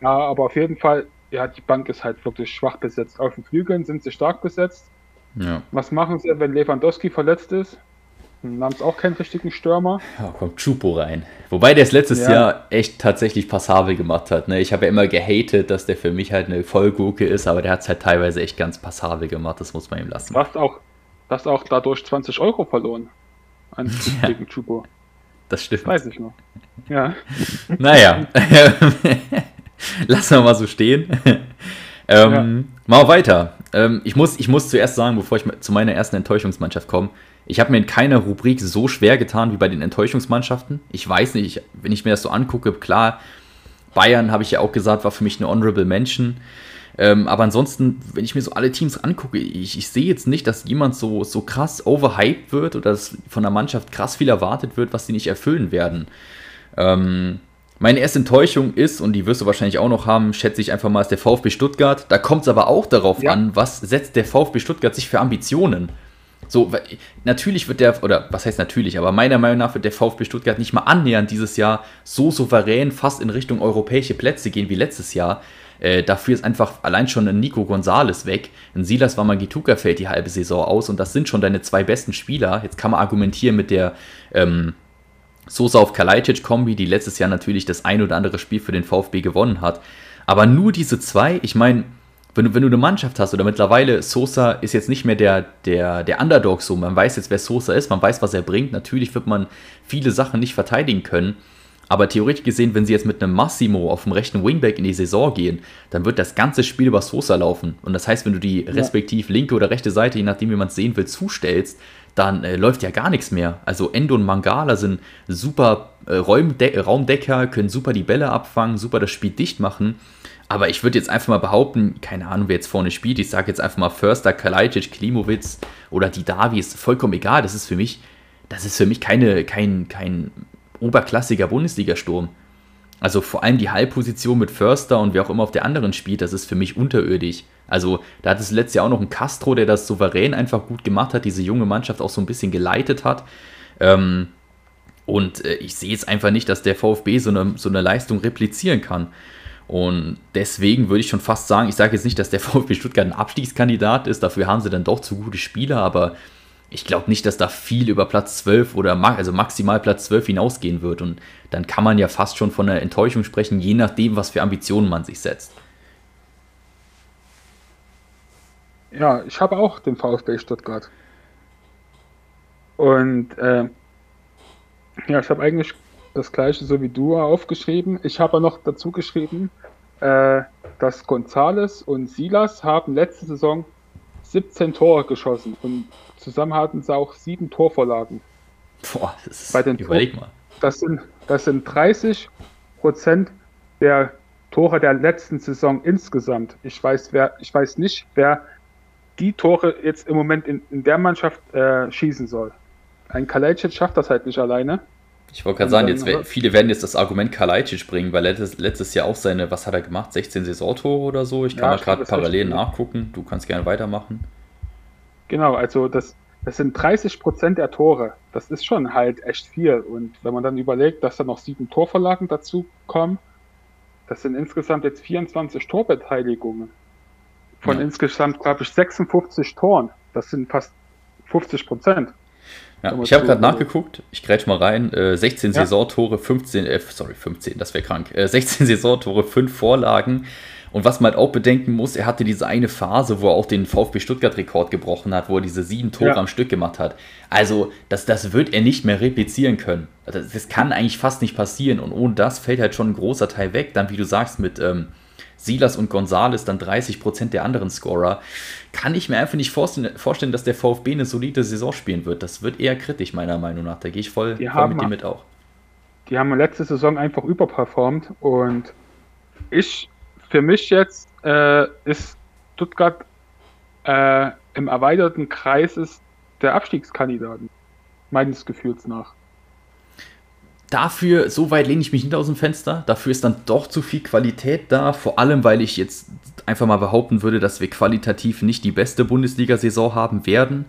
Ja, aber auf jeden Fall, ja, die Bank ist halt wirklich schwach besetzt. Auf den Flügeln sind sie stark besetzt. Ja. Was machen sie, wenn Lewandowski verletzt ist? Dann haben sie auch keinen richtigen Stürmer. Ja, kommt Chupo rein. Wobei der es letztes ja. Jahr echt tatsächlich passabel gemacht hat. Ne? Ich habe ja immer gehatet, dass der für mich halt eine Vollgurke ist, aber der hat es halt teilweise echt ganz passabel gemacht. Das muss man ihm lassen. Was auch hast auch dadurch 20 Euro verloren. An ja. gegen Chupo. Das stimmt. Weiß ich noch. Ja. Naja. Lassen wir mal so stehen. ähm, ja. Mal weiter. Ähm, ich, muss, ich muss zuerst sagen, bevor ich zu meiner ersten Enttäuschungsmannschaft komme, ich habe mir in keiner Rubrik so schwer getan wie bei den Enttäuschungsmannschaften. Ich weiß nicht, wenn ich mir das so angucke, klar, Bayern, habe ich ja auch gesagt, war für mich eine Honorable Mention. Ähm, aber ansonsten, wenn ich mir so alle Teams angucke, ich, ich sehe jetzt nicht, dass jemand so, so krass overhyped wird oder dass von der Mannschaft krass viel erwartet wird, was sie nicht erfüllen werden. Ähm, meine erste Enttäuschung ist, und die wirst du wahrscheinlich auch noch haben, schätze ich einfach mal, ist der VfB Stuttgart. Da kommt es aber auch darauf ja. an, was setzt der VfB Stuttgart sich für Ambitionen. So, natürlich wird der, oder was heißt natürlich, aber meiner Meinung nach wird der VfB Stuttgart nicht mal annähernd dieses Jahr so souverän fast in Richtung europäische Plätze gehen wie letztes Jahr. Äh, dafür ist einfach allein schon ein Nico Gonzales weg. Ein Silas Wamangituka fällt die halbe Saison aus und das sind schon deine zwei besten Spieler. Jetzt kann man argumentieren mit der ähm, Sosa auf Kalajdzic-Kombi, die letztes Jahr natürlich das ein oder andere Spiel für den VfB gewonnen hat. Aber nur diese zwei, ich meine, wenn du, wenn du eine Mannschaft hast oder mittlerweile Sosa ist jetzt nicht mehr der, der, der Underdog so, man weiß jetzt, wer Sosa ist, man weiß, was er bringt. Natürlich wird man viele Sachen nicht verteidigen können. Aber theoretisch gesehen, wenn sie jetzt mit einem Massimo auf dem rechten Wingback in die Saison gehen, dann wird das ganze Spiel über Sosa laufen. Und das heißt, wenn du die ja. respektiv linke oder rechte Seite, je nachdem, wie man es sehen will, zustellst, dann äh, läuft ja gar nichts mehr. Also Endo und Mangala sind super äh, Raumdecker, können super die Bälle abfangen, super das Spiel dicht machen. Aber ich würde jetzt einfach mal behaupten, keine Ahnung, wer jetzt vorne spielt. Ich sage jetzt einfach mal Förster, Kalajdzic, Klimowitz oder die Davi, ist vollkommen egal. Das ist für mich, das ist für mich keine, kein, kein oberklassiger Bundesliga-Sturm. Also vor allem die Halbposition mit Förster und wer auch immer auf der anderen spielt, das ist für mich unterirdisch. Also da hat es letztes Jahr auch noch einen Castro, der das souverän einfach gut gemacht hat, diese junge Mannschaft auch so ein bisschen geleitet hat. Ähm, und äh, ich sehe jetzt einfach nicht, dass der VfB so eine, so eine Leistung replizieren kann. Und deswegen würde ich schon fast sagen, ich sage jetzt nicht, dass der VfB Stuttgart ein Abstiegskandidat ist, dafür haben sie dann doch zu gute Spieler, aber ich glaube nicht, dass da viel über Platz 12 oder also maximal Platz 12 hinausgehen wird. Und dann kann man ja fast schon von einer Enttäuschung sprechen, je nachdem, was für Ambitionen man sich setzt. Ja, ich habe auch den VfB Stuttgart. Und äh, ja, ich habe eigentlich das gleiche so wie du aufgeschrieben. Ich habe noch dazu geschrieben, äh, dass Gonzales und Silas haben letzte Saison 17 Tore geschossen und zusammen hatten sie auch sieben Torvorlagen. Boah, das ist, Bei den überleg mal. Das sind, das sind 30 Prozent der Tore der letzten Saison insgesamt. Ich weiß, wer, ich weiß nicht, wer die Tore jetzt im Moment in, in der Mannschaft äh, schießen soll. Ein Kalajdzic schafft das halt nicht alleine. Ich wollte gerade sagen, jetzt, viele werden jetzt das Argument Kalajdzic bringen, weil letztes, letztes Jahr auch seine, was hat er gemacht, 16 Saisontore oder so. Ich kann ja, mal gerade parallel nachgucken. Du kannst gerne weitermachen. Genau, also das, das sind 30 Prozent der Tore. Das ist schon halt echt viel. Und wenn man dann überlegt, dass da noch sieben Torverlagen dazu kommen, das sind insgesamt jetzt 24 Torbeteiligungen. Von ja. insgesamt, glaube ich, 56 Toren. Das sind fast 50 Prozent. Ja, ich habe gerade nachgeguckt, ich grätsch mal rein, äh, 16 ja. Saisontore, 15, äh, sorry, 15, das wäre krank, äh, 16 Saisontore, 5 Vorlagen Und was man halt auch bedenken muss, er hatte diese eine Phase, wo er auch den VfB Stuttgart-Rekord gebrochen hat, wo er diese sieben Tore ja. am Stück gemacht hat. Also, das, das wird er nicht mehr replizieren können. Das, das, kann eigentlich fast nicht passieren. Und ohne das fällt halt schon ein großer Teil weg. Dann, wie du sagst, mit ähm, Silas und Gonzales, dann 30% der anderen Scorer. Kann ich mir einfach nicht vorstellen, dass der VfB eine solide Saison spielen wird. Das wird eher kritisch, meiner Meinung nach. Da gehe ich voll, voll mit dir mit auch. Die haben letzte Saison einfach überperformt und ich für mich jetzt äh, ist Stuttgart äh, im erweiterten Kreis ist der Abstiegskandidaten, meines Gefühls nach. Dafür, so weit lehne ich mich nicht aus dem Fenster. Dafür ist dann doch zu viel Qualität da. Vor allem, weil ich jetzt einfach mal behaupten würde, dass wir qualitativ nicht die beste Bundesliga-Saison haben werden.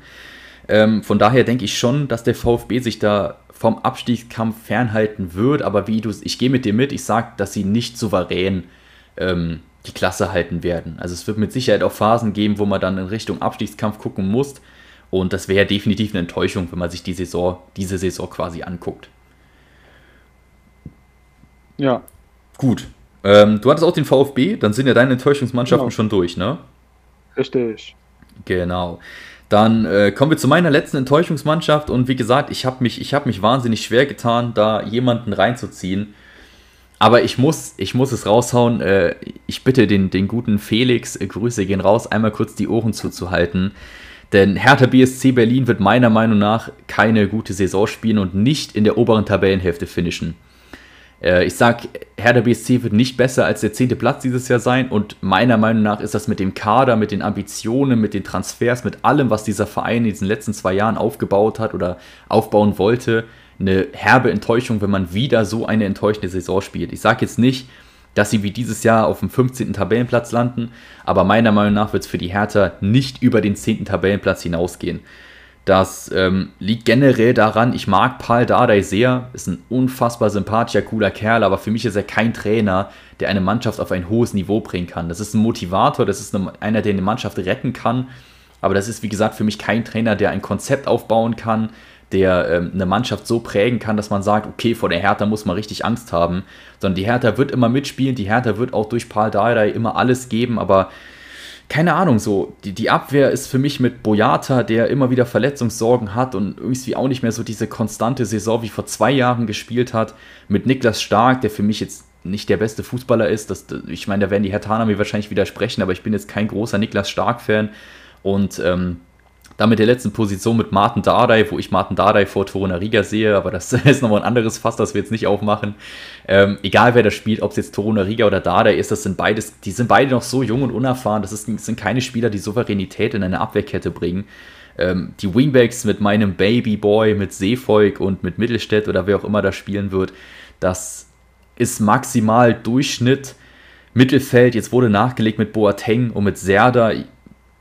Ähm, von daher denke ich schon, dass der VfB sich da vom Abstiegskampf fernhalten wird. Aber wie du, ich gehe mit dir mit. Ich sage, dass sie nicht souverän ähm, die Klasse halten werden. Also es wird mit Sicherheit auch Phasen geben, wo man dann in Richtung Abstiegskampf gucken muss. Und das wäre definitiv eine Enttäuschung, wenn man sich die Saison, diese Saison quasi anguckt. Ja. Gut. Ähm, du hattest auch den VfB, dann sind ja deine Enttäuschungsmannschaften genau. schon durch, ne? Richtig. Genau. Dann äh, kommen wir zu meiner letzten Enttäuschungsmannschaft und wie gesagt, ich habe mich, hab mich wahnsinnig schwer getan, da jemanden reinzuziehen. Aber ich muss, ich muss es raushauen. Äh, ich bitte den, den guten Felix, äh, Grüße gehen raus, einmal kurz die Ohren zuzuhalten. Denn Hertha BSC Berlin wird meiner Meinung nach keine gute Saison spielen und nicht in der oberen Tabellenhälfte finishen. Äh, ich sag, Hertha BSC wird nicht besser als der zehnte Platz dieses Jahr sein und meiner Meinung nach ist das mit dem Kader, mit den Ambitionen, mit den Transfers, mit allem, was dieser Verein in diesen letzten zwei Jahren aufgebaut hat oder aufbauen wollte, eine herbe Enttäuschung, wenn man wieder so eine enttäuschende Saison spielt. Ich sage jetzt nicht, dass sie wie dieses Jahr auf dem 15. Tabellenplatz landen, aber meiner Meinung nach wird es für die Hertha nicht über den 10. Tabellenplatz hinausgehen. Das ähm, liegt generell daran, ich mag Paul Dardai sehr, ist ein unfassbar sympathischer, cooler Kerl, aber für mich ist er kein Trainer, der eine Mannschaft auf ein hohes Niveau bringen kann. Das ist ein Motivator, das ist eine, einer, der eine Mannschaft retten kann, aber das ist, wie gesagt, für mich kein Trainer, der ein Konzept aufbauen kann, der ähm, eine Mannschaft so prägen kann, dass man sagt, okay, vor der Hertha muss man richtig Angst haben, sondern die Hertha wird immer mitspielen, die Hertha wird auch durch Paul Dardai immer alles geben, aber keine Ahnung, so, die, die Abwehr ist für mich mit Boyata, der immer wieder Verletzungssorgen hat und irgendwie auch nicht mehr so diese konstante Saison wie vor zwei Jahren gespielt hat, mit Niklas Stark, der für mich jetzt nicht der beste Fußballer ist, das, ich meine, da werden die Hertaner mir wahrscheinlich widersprechen, aber ich bin jetzt kein großer Niklas Stark-Fan und ähm, dann mit der letzten Position mit Martin Dardai, wo ich Martin Dardai vor Torunariga sehe, aber das ist nochmal ein anderes Fass, das wir jetzt nicht aufmachen. Ähm, egal wer das spielt, ob es jetzt Torunariga oder Dardai ist, das sind beides, die sind beide noch so jung und unerfahren. Das, ist, das sind keine Spieler, die Souveränität in eine Abwehrkette bringen. Ähm, die Wingbacks mit meinem Babyboy, mit Seevolk und mit Mittelstädt oder wer auch immer da spielen wird, das ist maximal Durchschnitt. Mittelfeld, jetzt wurde nachgelegt mit Boateng und mit Serda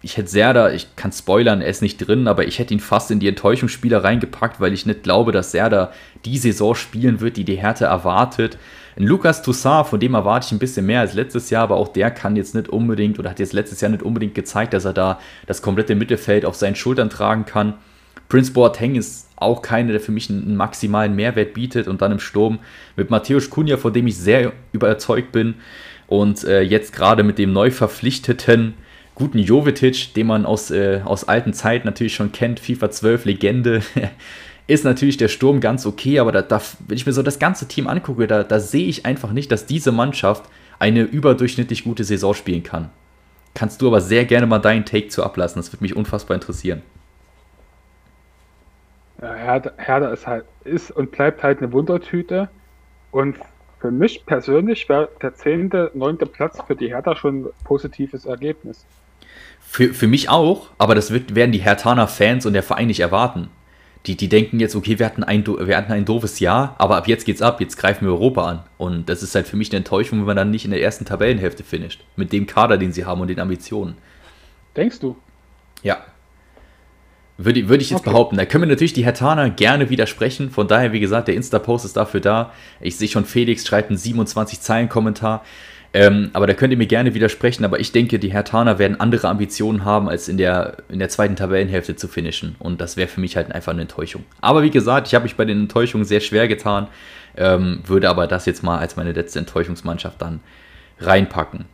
ich hätte Serda, ich kann spoilern, er ist nicht drin, aber ich hätte ihn fast in die Enttäuschungsspieler reingepackt, weil ich nicht glaube, dass Serda die Saison spielen wird, die die Härte erwartet. Ein Lukas Toussaint, von dem erwarte ich ein bisschen mehr als letztes Jahr, aber auch der kann jetzt nicht unbedingt oder hat jetzt letztes Jahr nicht unbedingt gezeigt, dass er da das komplette Mittelfeld auf seinen Schultern tragen kann. Prince Boateng ist auch keiner, der für mich einen maximalen Mehrwert bietet und dann im Sturm mit Matthäus Kunja, von dem ich sehr überzeugt bin und äh, jetzt gerade mit dem neu verpflichteten guten Jovetic, den man aus, äh, aus alten Zeiten natürlich schon kennt, FIFA 12 Legende, ist natürlich der Sturm ganz okay, aber da, da, wenn ich mir so das ganze Team angucke, da, da sehe ich einfach nicht, dass diese Mannschaft eine überdurchschnittlich gute Saison spielen kann. Kannst du aber sehr gerne mal deinen Take zu ablassen, das würde mich unfassbar interessieren. Ja, Herder, Herder ist halt, ist und bleibt halt eine Wundertüte und für mich persönlich wäre der 10., 9. Platz für die Hertha schon ein positives Ergebnis. Für, für mich auch, aber das wird, werden die Hertaner Fans und der Verein nicht erwarten. Die, die denken jetzt, okay, wir hatten, ein, wir hatten ein doofes Jahr, aber ab jetzt geht's ab, jetzt greifen wir Europa an. Und das ist halt für mich eine Enttäuschung, wenn man dann nicht in der ersten Tabellenhälfte finisht. Mit dem Kader, den sie haben und den Ambitionen. Denkst du? Ja. Würde, würde ich jetzt okay. behaupten. Da können wir natürlich die Hertaner gerne widersprechen. Von daher, wie gesagt, der Insta-Post ist dafür da. Ich sehe schon, Felix schreibt einen 27-Zeilen-Kommentar. Ähm, aber da könnt ihr mir gerne widersprechen, aber ich denke, die Hertaner werden andere Ambitionen haben, als in der, in der zweiten Tabellenhälfte zu finishen. Und das wäre für mich halt einfach eine Enttäuschung. Aber wie gesagt, ich habe mich bei den Enttäuschungen sehr schwer getan, ähm, würde aber das jetzt mal als meine letzte Enttäuschungsmannschaft dann reinpacken.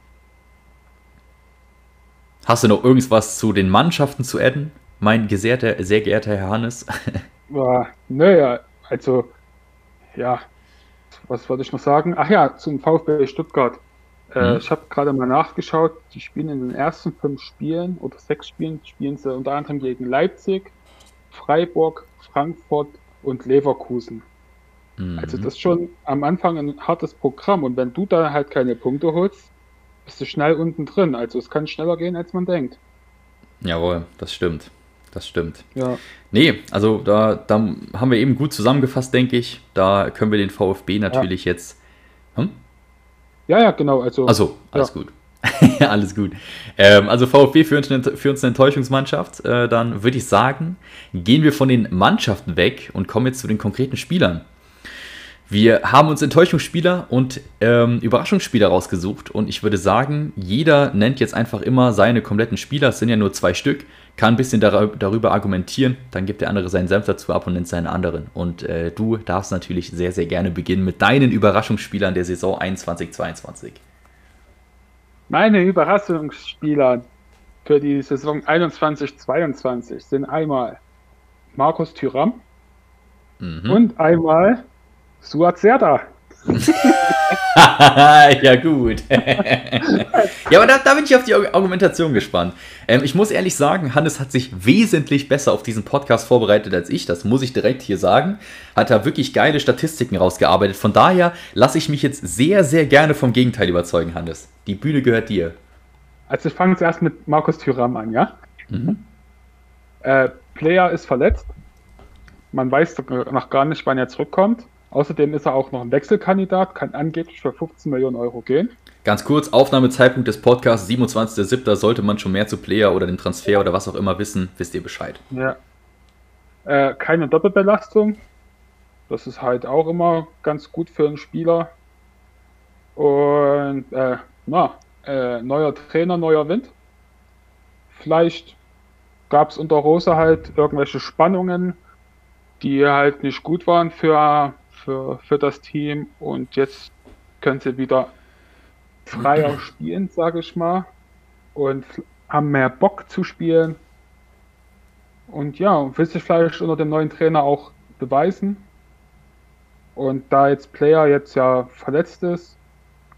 Hast du noch irgendwas zu den Mannschaften zu adden, mein gesehrter, sehr geehrter Herr Hannes? naja, also, ja, was wollte ich noch sagen? Ach ja, zum VfB Stuttgart. Äh, mhm. Ich habe gerade mal nachgeschaut, die spielen in den ersten fünf Spielen oder sechs Spielen, spielen sie unter anderem gegen Leipzig, Freiburg, Frankfurt und Leverkusen. Mhm. Also das ist schon am Anfang ein hartes Programm und wenn du da halt keine Punkte holst, bist du schnell unten drin. Also es kann schneller gehen, als man denkt. Jawohl, das stimmt. Das stimmt. Ja. Nee, also da, da haben wir eben gut zusammengefasst, denke ich. Da können wir den VfB natürlich ja. jetzt. Ja, ja, genau. Also, also alles ja. gut. alles gut. Ähm, also VfB für uns, eine, für uns eine Enttäuschungsmannschaft. Äh, dann würde ich sagen, gehen wir von den Mannschaften weg und kommen jetzt zu den konkreten Spielern. Wir haben uns Enttäuschungsspieler und ähm, Überraschungsspieler rausgesucht und ich würde sagen, jeder nennt jetzt einfach immer seine kompletten Spieler, es sind ja nur zwei Stück, kann ein bisschen dar darüber argumentieren, dann gibt der andere seinen Senf dazu ab und nennt seine anderen. Und äh, du darfst natürlich sehr, sehr gerne beginnen mit deinen Überraschungsspielern der Saison 21-22. Meine Überraschungsspieler für die Saison 21-22 sind einmal Markus Thüram mhm. und einmal Suat Serda. ja, gut. ja, aber da, da, bin ich auf die Argumentation gespannt. Ähm, ich muss ehrlich sagen, Hannes hat sich wesentlich besser auf diesen Podcast vorbereitet als ich. Das muss ich direkt hier sagen. Hat da wirklich geile Statistiken rausgearbeitet. Von daher lasse ich mich jetzt sehr, sehr gerne vom Gegenteil überzeugen, Hannes. Die Bühne gehört dir. Also, ich fange zuerst mit Markus Thüram an, ja? Mhm. Äh, Player ist verletzt. Man weiß noch gar nicht, wann er zurückkommt. Außerdem ist er auch noch ein Wechselkandidat, kann angeblich für 15 Millionen Euro gehen. Ganz kurz, Aufnahmezeitpunkt des Podcasts 27.07. Sollte man schon mehr zu Player oder dem Transfer oder was auch immer wissen, wisst ihr Bescheid. Ja. Äh, keine Doppelbelastung. Das ist halt auch immer ganz gut für einen Spieler. Und äh, na, äh, neuer Trainer, neuer Wind. Vielleicht gab es unter Rose halt irgendwelche Spannungen, die halt nicht gut waren für für, für das Team und jetzt können sie wieder freier spielen, sage ich mal, und haben mehr Bock zu spielen. Und ja, will sich vielleicht unter dem neuen Trainer auch beweisen. Und da jetzt Player jetzt ja verletzt ist,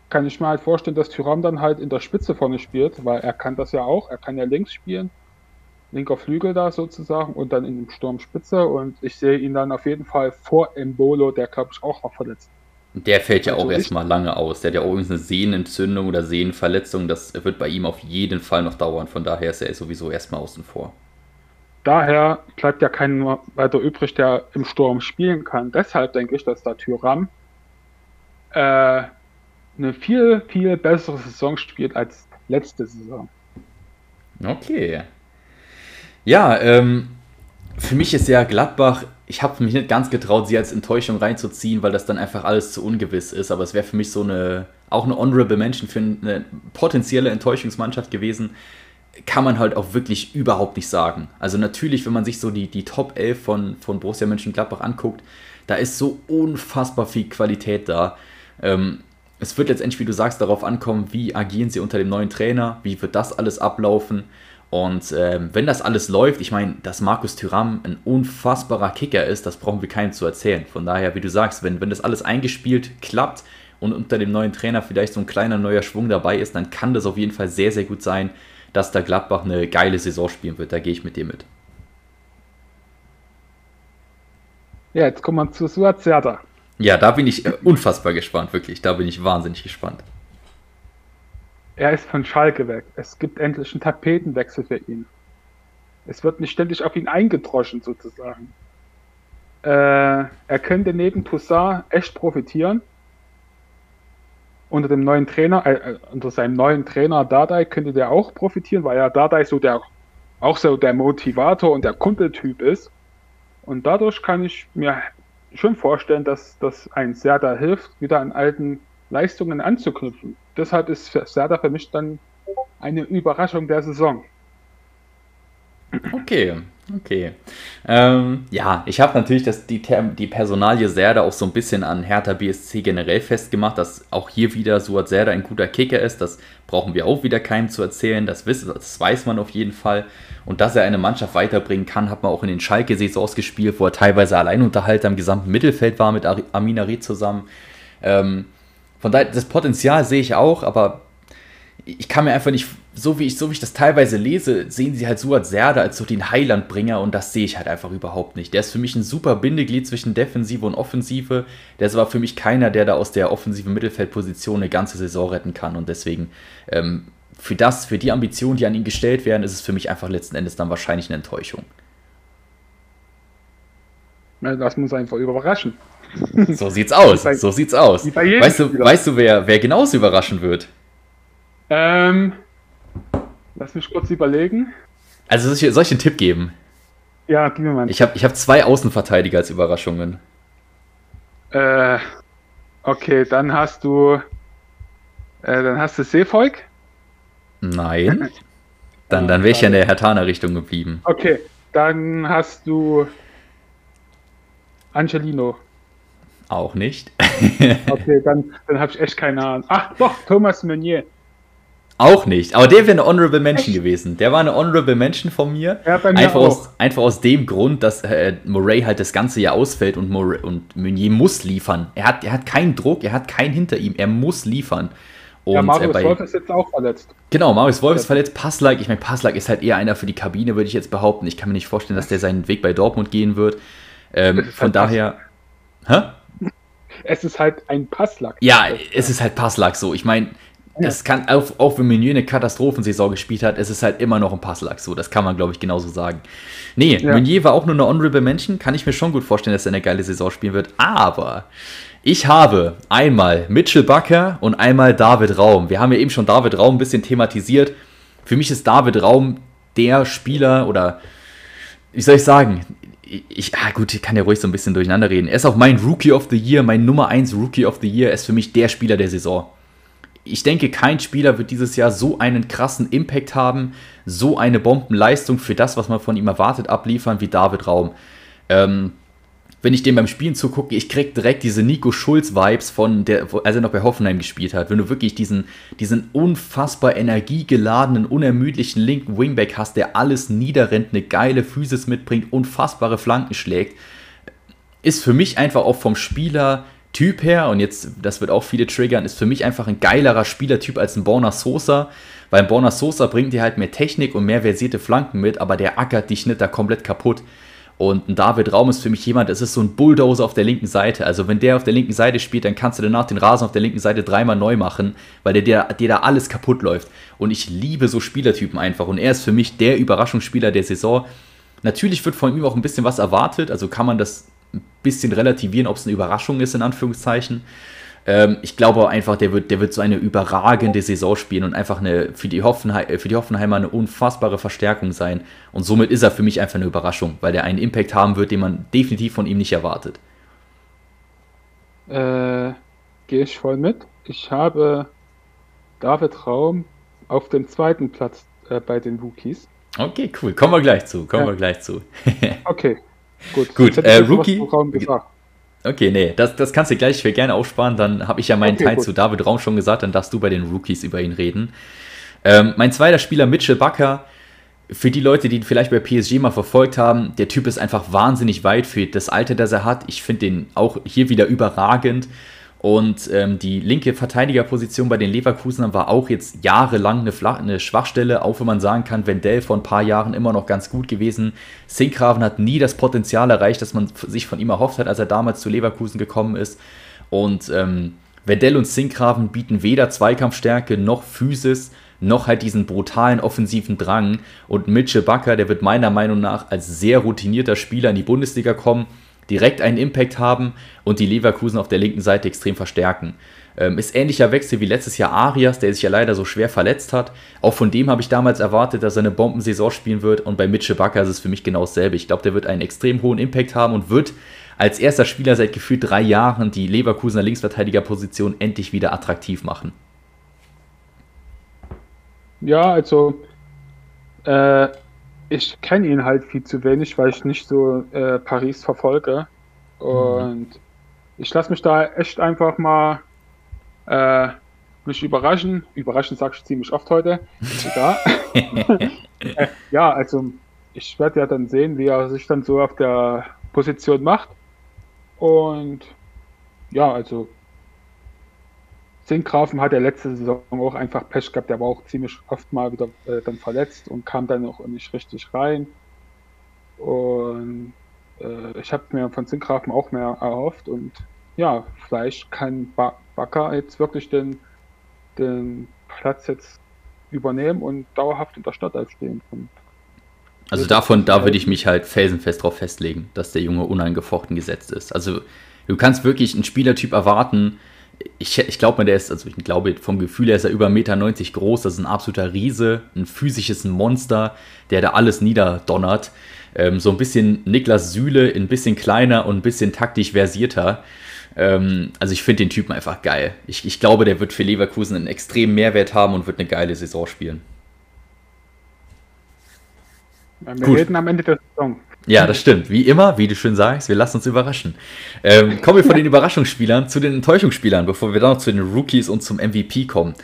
kann ich mir halt vorstellen, dass Tyram dann halt in der Spitze vorne spielt, weil er kann das ja auch, er kann ja links spielen linker Flügel da sozusagen und dann in dem Sturm Spitze und ich sehe ihn dann auf jeden Fall vor Embolo, der glaube ich auch noch verletzt. Der fällt ja also auch erstmal lange aus. Der hat ja auch irgendeine Sehnenentzündung oder Sehnenverletzung. Das wird bei ihm auf jeden Fall noch dauern. Von daher ist er sowieso erstmal außen vor. Daher bleibt ja kein weiter übrig, der im Sturm spielen kann. Deshalb denke ich, dass der Tyram äh, eine viel, viel bessere Saison spielt als letzte Saison. Okay, ja, ähm, für mich ist ja Gladbach, ich habe mich nicht ganz getraut, sie als Enttäuschung reinzuziehen, weil das dann einfach alles zu ungewiss ist. Aber es wäre für mich so eine, auch eine honorable Mention für eine potenzielle Enttäuschungsmannschaft gewesen. Kann man halt auch wirklich überhaupt nicht sagen. Also natürlich, wenn man sich so die, die Top 11 von, von Borussia Mönchengladbach anguckt, da ist so unfassbar viel Qualität da. Ähm, es wird letztendlich, wie du sagst, darauf ankommen, wie agieren sie unter dem neuen Trainer, wie wird das alles ablaufen. Und ähm, wenn das alles läuft, ich meine, dass Markus Thüram ein unfassbarer Kicker ist, das brauchen wir keinem zu erzählen. Von daher, wie du sagst, wenn, wenn das alles eingespielt klappt und unter dem neuen Trainer vielleicht so ein kleiner neuer Schwung dabei ist, dann kann das auf jeden Fall sehr, sehr gut sein, dass da Gladbach eine geile Saison spielen wird. Da gehe ich mit dir mit. Ja, jetzt kommen wir zu Suat Serda. Ja, da bin ich äh, unfassbar gespannt, wirklich. Da bin ich wahnsinnig gespannt. Er ist von Schalke weg. Es gibt endlich einen Tapetenwechsel für ihn. Es wird nicht ständig auf ihn eingedroschen, sozusagen. Äh, er könnte neben Toussaint echt profitieren. Unter dem neuen Trainer, äh, äh, unter seinem neuen Trainer Dardai könnte der auch profitieren, weil ja Dardai so der, auch so der Motivator und der Kumpeltyp ist. Und dadurch kann ich mir schon vorstellen, dass das ein Serda hilft, wieder an alten Leistungen anzuknüpfen. Deshalb ist Serda für mich dann eine Überraschung der Saison. Okay, okay. Ähm, ja, ich habe natürlich das, die, die Personalie Serda auch so ein bisschen an Hertha BSC generell festgemacht, dass auch hier wieder Suat Serda ein guter Kicker ist. Das brauchen wir auch wieder keinem zu erzählen. Das, wiss, das weiß man auf jeden Fall. Und dass er eine Mannschaft weiterbringen kann, hat man auch in den Schalke-Saisons gespielt, wo er teilweise Alleinunterhalter im gesamten Mittelfeld war mit Amina Ried zusammen. Ähm, von daher, das Potenzial sehe ich auch, aber ich kann mir einfach nicht, so wie ich, so wie ich das teilweise lese, sehen sie halt Suat Serde als so den Heilandbringer und das sehe ich halt einfach überhaupt nicht. Der ist für mich ein super Bindeglied zwischen Defensive und Offensive. Der ist aber für mich keiner, der da aus der offensiven Mittelfeldposition eine ganze Saison retten kann und deswegen ähm, für das, für die Ambitionen, die an ihn gestellt werden, ist es für mich einfach letzten Endes dann wahrscheinlich eine Enttäuschung. Das muss einfach überraschen. So sieht's aus. Bei, so sieht's aus. Weißt du, weißt du, wer, wer genauso überraschen wird? Ähm, lass mich kurz überlegen. Also soll ich, soll ich einen Tipp geben? Ja, gib mir mal einen Ich habe ich hab zwei Außenverteidiger als Überraschungen. Äh, okay, dann hast du. Äh, dann hast du Seefolk? Nein. Dann, dann wäre ich ja in der Hertana-Richtung geblieben. Okay, dann hast du Angelino. Auch nicht. okay, dann, dann habe ich echt keine Ahnung. Ach doch, Thomas Meunier. Auch nicht. Aber der wäre eine Honorable Mention Echt? gewesen. Der war eine Honorable Mention von mir. Ja, bei mir einfach, auch. Aus, einfach aus dem Grund, dass äh, Murray halt das ganze Jahr ausfällt und, Murray, und Meunier muss liefern. Er hat, er hat keinen Druck, er hat keinen hinter ihm. Er muss liefern. Und ja, Marius bei, Wolf ist jetzt auch verletzt. Genau, Marius Wolf ist verletzt. Passlack, ich meine, Passlack ist halt eher einer für die Kabine, würde ich jetzt behaupten. Ich kann mir nicht vorstellen, dass der seinen Weg bei Dortmund gehen wird. Ähm, von daher. Hä? Es ist halt ein Passlack. Ja, es ist halt Passlack so. Ich meine, es kann, auch, auch wenn Meunier eine Katastrophensaison gespielt hat, es ist halt immer noch ein Passlack so. Das kann man, glaube ich, genauso sagen. Nee, ja. Meunier war auch nur eine Honorable Mention. Kann ich mir schon gut vorstellen, dass er eine geile Saison spielen wird. Aber ich habe einmal Mitchell Bakker und einmal David Raum. Wir haben ja eben schon David Raum ein bisschen thematisiert. Für mich ist David Raum der Spieler oder wie soll ich sagen, ich, ah gut, ich kann ja ruhig so ein bisschen durcheinander reden. Er ist auch mein Rookie of the Year, mein Nummer 1 Rookie of the Year. Er ist für mich der Spieler der Saison. Ich denke, kein Spieler wird dieses Jahr so einen krassen Impact haben, so eine Bombenleistung für das, was man von ihm erwartet, abliefern wie David Raum. Ähm, wenn ich dem beim Spielen zugucke, ich krieg direkt diese Nico Schulz-Vibes von der, als er noch bei Hoffenheim gespielt hat. Wenn du wirklich diesen, diesen unfassbar energiegeladenen, unermüdlichen linken Wingback hast, der alles niederrennt, eine geile Physis mitbringt, unfassbare Flanken schlägt, ist für mich einfach auch vom Spielertyp her, und jetzt, das wird auch viele triggern, ist für mich einfach ein geilerer Spielertyp als ein Borna Sosa, weil ein Borna Sosa bringt dir halt mehr Technik und mehr versierte Flanken mit, aber der ackert dich nicht da komplett kaputt. Und ein David Raum ist für mich jemand, das ist so ein Bulldozer auf der linken Seite. Also wenn der auf der linken Seite spielt, dann kannst du danach den Rasen auf der linken Seite dreimal neu machen, weil der dir, dir da alles kaputt läuft. Und ich liebe so Spielertypen einfach. Und er ist für mich der Überraschungsspieler der Saison. Natürlich wird von ihm auch ein bisschen was erwartet, also kann man das ein bisschen relativieren, ob es eine Überraschung ist, in Anführungszeichen. Ähm, ich glaube einfach, der wird, der wird so eine überragende Saison spielen und einfach eine, für, die Hoffenheim, für die Hoffenheimer eine unfassbare Verstärkung sein. Und somit ist er für mich einfach eine Überraschung, weil er einen Impact haben wird, den man definitiv von ihm nicht erwartet. Äh, Gehe ich voll mit. Ich habe David Raum auf dem zweiten Platz äh, bei den Rookies. Okay, cool. Kommen wir gleich zu. Kommen ja. wir gleich zu. okay, gut. Gut, äh, Rookie. Okay, nee, das, das kannst du gleich für gerne aufsparen. Dann habe ich ja meinen okay, Teil gut. zu David Raum schon gesagt, dann darfst du bei den Rookies über ihn reden. Ähm, mein zweiter Spieler, Mitchell Bakker, für die Leute, die ihn vielleicht bei PSG mal verfolgt haben, der Typ ist einfach wahnsinnig weit für das Alter, das er hat. Ich finde den auch hier wieder überragend. Und ähm, die linke Verteidigerposition bei den Leverkusenern war auch jetzt jahrelang eine, Flach eine Schwachstelle, auch wenn man sagen kann, Wendell vor ein paar Jahren immer noch ganz gut gewesen. Sinkgraven hat nie das Potenzial erreicht, das man sich von ihm erhofft hat, als er damals zu Leverkusen gekommen ist. Und ähm, Wendell und Sinkgraven bieten weder Zweikampfstärke noch Physis, noch halt diesen brutalen offensiven Drang. Und Mitchell Bakker, der wird meiner Meinung nach als sehr routinierter Spieler in die Bundesliga kommen direkt einen Impact haben und die Leverkusen auf der linken Seite extrem verstärken. Ähm, ist ähnlicher Wechsel wie letztes Jahr Arias, der sich ja leider so schwer verletzt hat. Auch von dem habe ich damals erwartet, dass er eine Bombensaison spielen wird und bei Mitchell Bakker ist es für mich genau dasselbe. Ich glaube, der wird einen extrem hohen Impact haben und wird als erster Spieler seit gefühlt drei Jahren die Leverkusener Linksverteidigerposition endlich wieder attraktiv machen. Ja, also äh, ich kenne ihn halt viel zu wenig, weil ich nicht so äh, Paris verfolge. Und mhm. ich lasse mich da echt einfach mal äh, mich überraschen. Überraschen sage ich ziemlich oft heute. Äh, ja also ich werde ja dann sehen, wie er sich dann so auf der Position macht. Und ja, also Zinkgrafen hat ja letzte Saison auch einfach Pech gehabt. Der war auch ziemlich oft mal wieder äh, dann verletzt und kam dann auch nicht richtig rein. Und äh, ich habe mir von Zinkgrafen auch mehr erhofft. Und ja, vielleicht kann ba Bakker jetzt wirklich den, den Platz jetzt übernehmen und dauerhaft in der Stadt stehen. Und also davon, da würde ich mich halt felsenfest drauf festlegen, dass der Junge unangefochten gesetzt ist. Also du kannst wirklich einen Spielertyp erwarten, ich, ich glaube mal, der ist, also ich glaube, vom Gefühl her ist er über 1,90 Meter groß. Das ist ein absoluter Riese, ein physisches Monster, der da alles niederdonnert. Ähm, so ein bisschen Niklas Süle, ein bisschen kleiner und ein bisschen taktisch versierter. Ähm, also ich finde den Typen einfach geil. Ich, ich glaube, der wird für Leverkusen einen extremen Mehrwert haben und wird eine geile Saison spielen. wir Gut. reden am Ende der Saison. Ja, das stimmt. Wie immer, wie du schön sagst, wir lassen uns überraschen. Ähm, kommen wir von den Überraschungsspielern zu den Enttäuschungsspielern, bevor wir dann noch zu den Rookies und zum MVP kommen.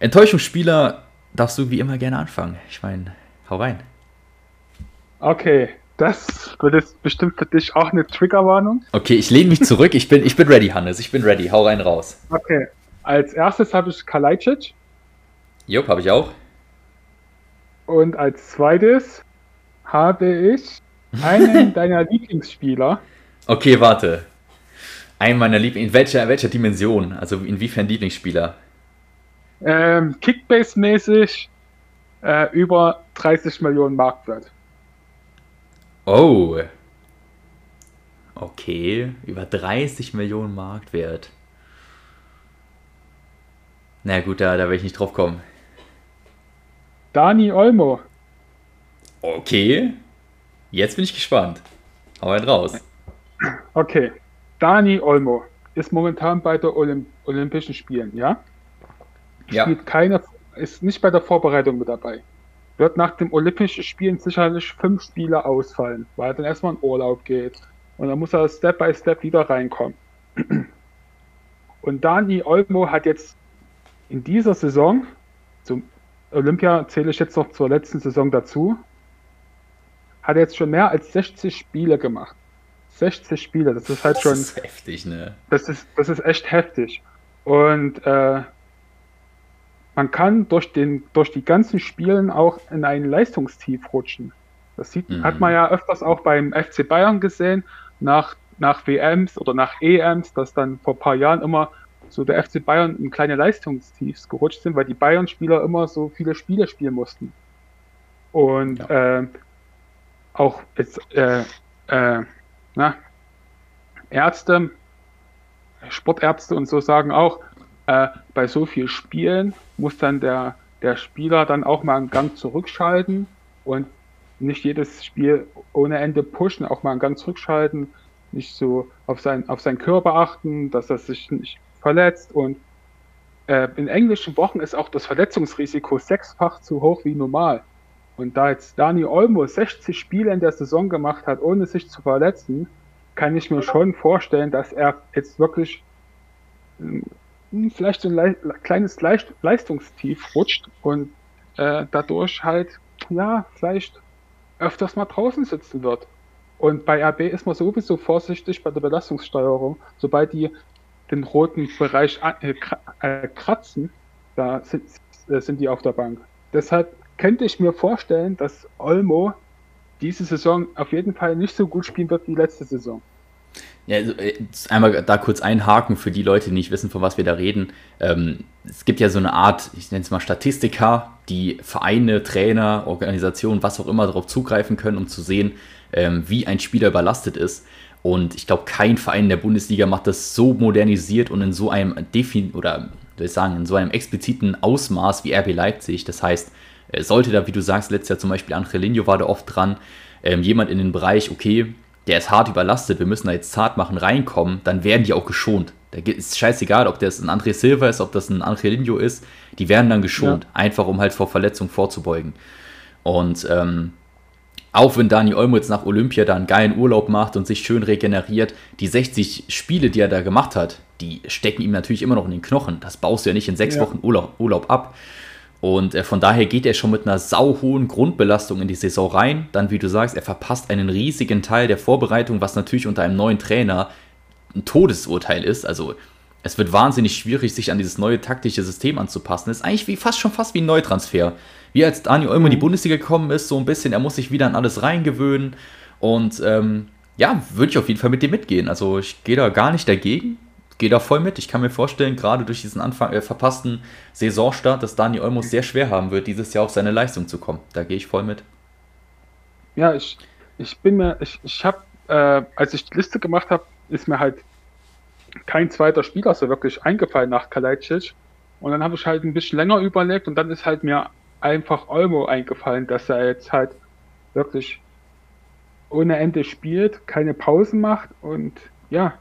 Enttäuschungsspieler darfst du wie immer gerne anfangen. Ich meine, hau rein. Okay, das wird jetzt bestimmt für dich auch eine Triggerwarnung. Okay, ich lehne mich zurück. Ich bin, ich bin ready, Hannes. Ich bin ready. Hau rein raus. Okay, als erstes habe ich Kalajdzic. Jupp, habe ich auch. Und als zweites habe ich einen deiner Lieblingsspieler. Okay, warte. Einen meiner Lieblings. In welcher, welcher Dimension? Also inwiefern Lieblingsspieler? Ähm, Kickbase-mäßig äh, über 30 Millionen Marktwert. Oh. Okay, über 30 Millionen Marktwert. Na gut, da, da will ich nicht drauf kommen. Dani Olmo. Okay, Jetzt bin ich gespannt. Hau einen raus. Okay. Dani Olmo ist momentan bei den Olymp Olympischen Spielen, ja? ja. Spielt keine, ist nicht bei der Vorbereitung mit dabei. Wird nach dem Olympischen Spielen sicherlich fünf Spiele ausfallen, weil er dann erstmal in Urlaub geht. Und dann muss er Step by Step wieder reinkommen. Und Dani Olmo hat jetzt in dieser Saison, zum Olympia zähle ich jetzt noch zur letzten Saison dazu, hat jetzt schon mehr als 60 Spiele gemacht. 60 Spiele, das ist halt das schon. Das ist heftig, ne? Das ist, das ist echt heftig. Und äh, man kann durch, den, durch die ganzen Spielen auch in ein Leistungstief rutschen. Das sieht, mhm. hat man ja öfters auch beim FC Bayern gesehen, nach, nach WMs oder nach EMs, dass dann vor ein paar Jahren immer so der FC Bayern in kleine Leistungstiefs gerutscht sind, weil die Bayern-Spieler immer so viele Spiele spielen mussten. Und ja. äh, auch jetzt, äh, äh, na, Ärzte, Sportärzte und so sagen auch, äh, bei so viel Spielen muss dann der, der Spieler dann auch mal einen Gang zurückschalten und nicht jedes Spiel ohne Ende pushen, auch mal einen Gang zurückschalten, nicht so auf, sein, auf seinen Körper achten, dass er sich nicht verletzt und äh, in englischen Wochen ist auch das Verletzungsrisiko sechsfach zu hoch wie normal. Und da jetzt Dani Olmo 60 Spiele in der Saison gemacht hat, ohne sich zu verletzen, kann ich mir schon vorstellen, dass er jetzt wirklich hm, vielleicht so ein le kleines Le Leistungstief rutscht und äh, dadurch halt, ja, vielleicht öfters mal draußen sitzen wird. Und bei RB ist man sowieso vorsichtig bei der Belastungssteuerung. Sobald die den roten Bereich äh, äh, kratzen, da sind, äh, sind die auf der Bank. Deshalb könnte ich mir vorstellen, dass Olmo diese Saison auf jeden Fall nicht so gut spielen wird wie letzte Saison. Ja, also, äh, einmal da kurz einhaken für die Leute, die nicht wissen, von was wir da reden. Ähm, es gibt ja so eine Art, ich nenne es mal Statistiker, die Vereine, Trainer, Organisationen, was auch immer darauf zugreifen können, um zu sehen, ähm, wie ein Spieler überlastet ist. Und ich glaube, kein Verein in der Bundesliga macht das so modernisiert und in so einem Defin oder soll ich sagen, in so einem expliziten Ausmaß wie RB Leipzig. Das heißt, sollte da, wie du sagst, letztes Jahr zum Beispiel Angelino war da oft dran, ähm, jemand in den Bereich, okay, der ist hart überlastet, wir müssen da jetzt zart machen, reinkommen, dann werden die auch geschont. Da ist scheißegal, ob das ein André Silva ist, ob das ein Angelino ist, die werden dann geschont, ja. einfach um halt vor Verletzungen vorzubeugen. Und ähm, auch wenn Dani Olmo jetzt nach Olympia da einen geilen Urlaub macht und sich schön regeneriert, die 60 Spiele, die er da gemacht hat, die stecken ihm natürlich immer noch in den Knochen. Das baust du ja nicht in sechs ja. Wochen Urlaub, Urlaub ab. Und äh, von daher geht er schon mit einer sauhohen Grundbelastung in die Saison rein. Dann, wie du sagst, er verpasst einen riesigen Teil der Vorbereitung, was natürlich unter einem neuen Trainer ein Todesurteil ist. Also es wird wahnsinnig schwierig, sich an dieses neue taktische System anzupassen. Das ist eigentlich wie, fast schon fast wie ein Neutransfer. Wie als Daniel Olmo in die mhm. Bundesliga gekommen ist, so ein bisschen, er muss sich wieder an alles reingewöhnen. Und ähm, ja, würde ich auf jeden Fall mit dir mitgehen. Also ich gehe da gar nicht dagegen gehe da voll mit. Ich kann mir vorstellen, gerade durch diesen Anfang, äh, verpassten Saisonstart, dass Dani Olmos sehr schwer haben wird, dieses Jahr auf seine Leistung zu kommen. Da gehe ich voll mit. Ja, ich, ich bin mir, ich, ich habe, äh, als ich die Liste gemacht habe, ist mir halt kein zweiter Spieler so wirklich eingefallen nach Kalajdzic. Und dann habe ich halt ein bisschen länger überlegt und dann ist halt mir einfach Olmo eingefallen, dass er jetzt halt wirklich ohne Ende spielt, keine Pausen macht und ja,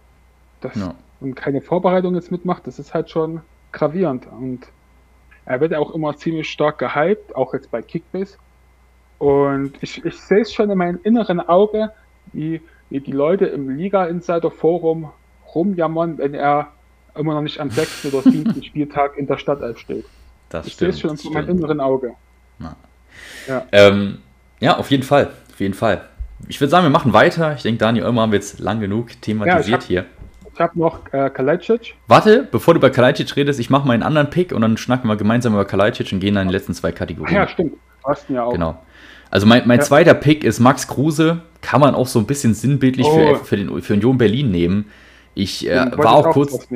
das, ja und keine Vorbereitung jetzt mitmacht, das ist halt schon gravierend. Und er wird auch immer ziemlich stark gehypt, auch jetzt bei Kickbase. Und ich, ich sehe es schon in meinem inneren Auge, wie, wie die Leute im Liga-Insider-Forum rumjammern, wenn er immer noch nicht am sechsten oder siebten Spieltag in der Stadtelf steht. Das ich sehe es schon in meinem inneren Auge. Ja. Ähm, ja, auf jeden Fall. Auf jeden Fall. Ich würde sagen, wir machen weiter. Ich denke, Daniel, irgendwann haben wir jetzt lang genug thematisiert ja, hab, hier. Ich habe noch äh, Kalajdzic. Warte, bevor du über Kalajdzic redest, ich mache mal einen anderen Pick und dann schnacken wir gemeinsam über Kalajdzic und gehen dann in die letzten zwei Kategorien. Ja, stimmt. Hast ja auch. Genau. Also mein, mein ja. zweiter Pick ist Max Kruse. Kann man auch so ein bisschen sinnbildlich oh. für, für, den, für Union Berlin nehmen. Ich äh, war auch, auch kurz.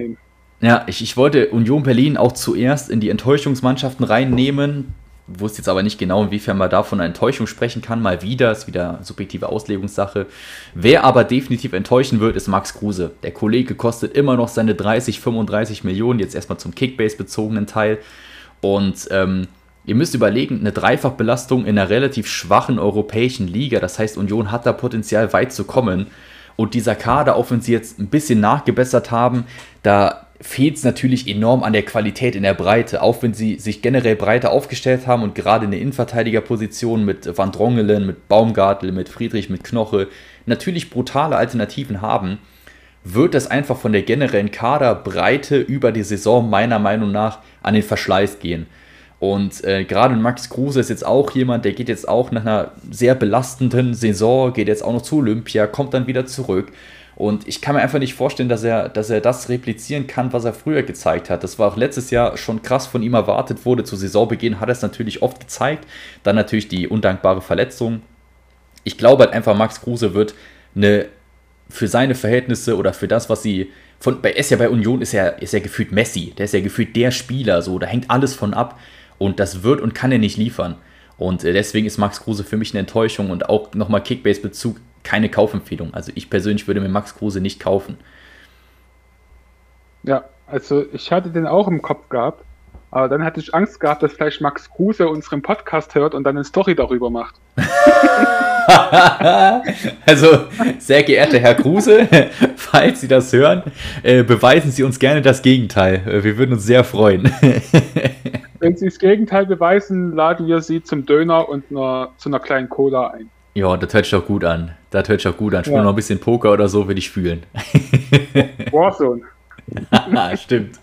Ja, ich, ich wollte Union Berlin auch zuerst in die Enttäuschungsmannschaften reinnehmen wusste jetzt aber nicht genau, inwiefern man da von einer Enttäuschung sprechen kann. Mal wieder, ist wieder subjektive Auslegungssache. Wer aber definitiv enttäuschen wird, ist Max Kruse. Der Kollege kostet immer noch seine 30, 35 Millionen, jetzt erstmal zum Kickbase-bezogenen Teil. Und ähm, ihr müsst überlegen, eine Dreifachbelastung in einer relativ schwachen europäischen Liga, das heißt, Union hat da Potenzial weit zu kommen. Und dieser Kader, auch wenn sie jetzt ein bisschen nachgebessert haben, da fehlt es natürlich enorm an der Qualität in der Breite, auch wenn sie sich generell breiter aufgestellt haben und gerade in der Innenverteidigerposition mit Van Drongelen, mit Baumgartel, mit Friedrich, mit Knoche natürlich brutale Alternativen haben, wird das einfach von der generellen Kaderbreite über die Saison meiner Meinung nach an den Verschleiß gehen. Und äh, gerade Max Kruse ist jetzt auch jemand, der geht jetzt auch nach einer sehr belastenden Saison, geht jetzt auch noch zu Olympia, kommt dann wieder zurück. Und ich kann mir einfach nicht vorstellen, dass er, dass er das replizieren kann, was er früher gezeigt hat. Das war auch letztes Jahr schon krass von ihm erwartet wurde. Zu Saisonbeginn hat er es natürlich oft gezeigt. Dann natürlich die undankbare Verletzung. Ich glaube halt einfach, Max Kruse wird eine für seine Verhältnisse oder für das, was sie von bei ist ja bei Union ist er ist ja gefühlt Messi, der ist ja gefühlt der Spieler, so da hängt alles von ab und das wird und kann er nicht liefern. Und äh, deswegen ist Max Kruse für mich eine Enttäuschung und auch nochmal Kickbase-Bezug keine Kaufempfehlung. Also ich persönlich würde mir Max Kruse nicht kaufen. Ja, also ich hatte den auch im Kopf gehabt, aber dann hatte ich Angst gehabt, dass vielleicht Max Kruse unseren Podcast hört und dann eine Story darüber macht. also, sehr geehrter Herr Kruse, falls Sie das hören, äh, beweisen Sie uns gerne das Gegenteil. Äh, wir würden uns sehr freuen. Wenn Sie das Gegenteil beweisen, laden wir Sie zum Döner und einer, zu einer kleinen Cola ein. Ja, das hört sich doch gut an. Das hört sich doch gut an. Spielen ja. noch ein bisschen Poker oder so, würde ich fühlen. Warzone. Stimmt.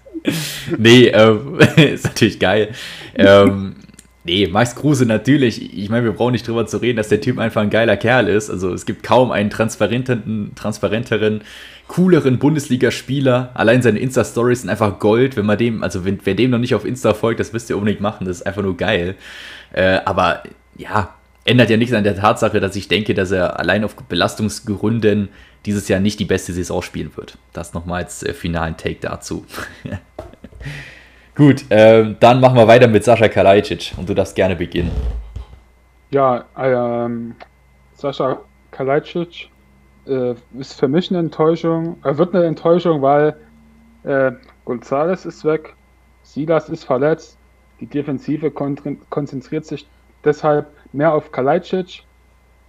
Nee, ähm, ist natürlich geil. Ähm, nee, Max Kruse natürlich. Ich meine, wir brauchen nicht drüber zu reden, dass der Typ einfach ein geiler Kerl ist. Also es gibt kaum einen transparenteren, transparenteren cooleren Bundesligaspieler. Allein seine Insta-Stories sind einfach Gold. Wenn man dem, also wenn, wer dem noch nicht auf Insta folgt, das müsst ihr unbedingt machen. Das ist einfach nur geil. Äh, aber ja, ändert ja nichts an der Tatsache, dass ich denke, dass er allein auf Belastungsgründen dieses Jahr nicht die beste Saison spielen wird. Das nochmal als äh, finalen Take dazu. Gut, ähm, dann machen wir weiter mit Sascha Kalajdzic und du darfst gerne beginnen. Ja, ähm, Sascha Kalajdzic äh, ist für mich eine Enttäuschung. Er wird eine Enttäuschung, weil äh, González ist weg, Silas ist verletzt, die Defensive konzentriert sich deshalb mehr auf Kalajdzic.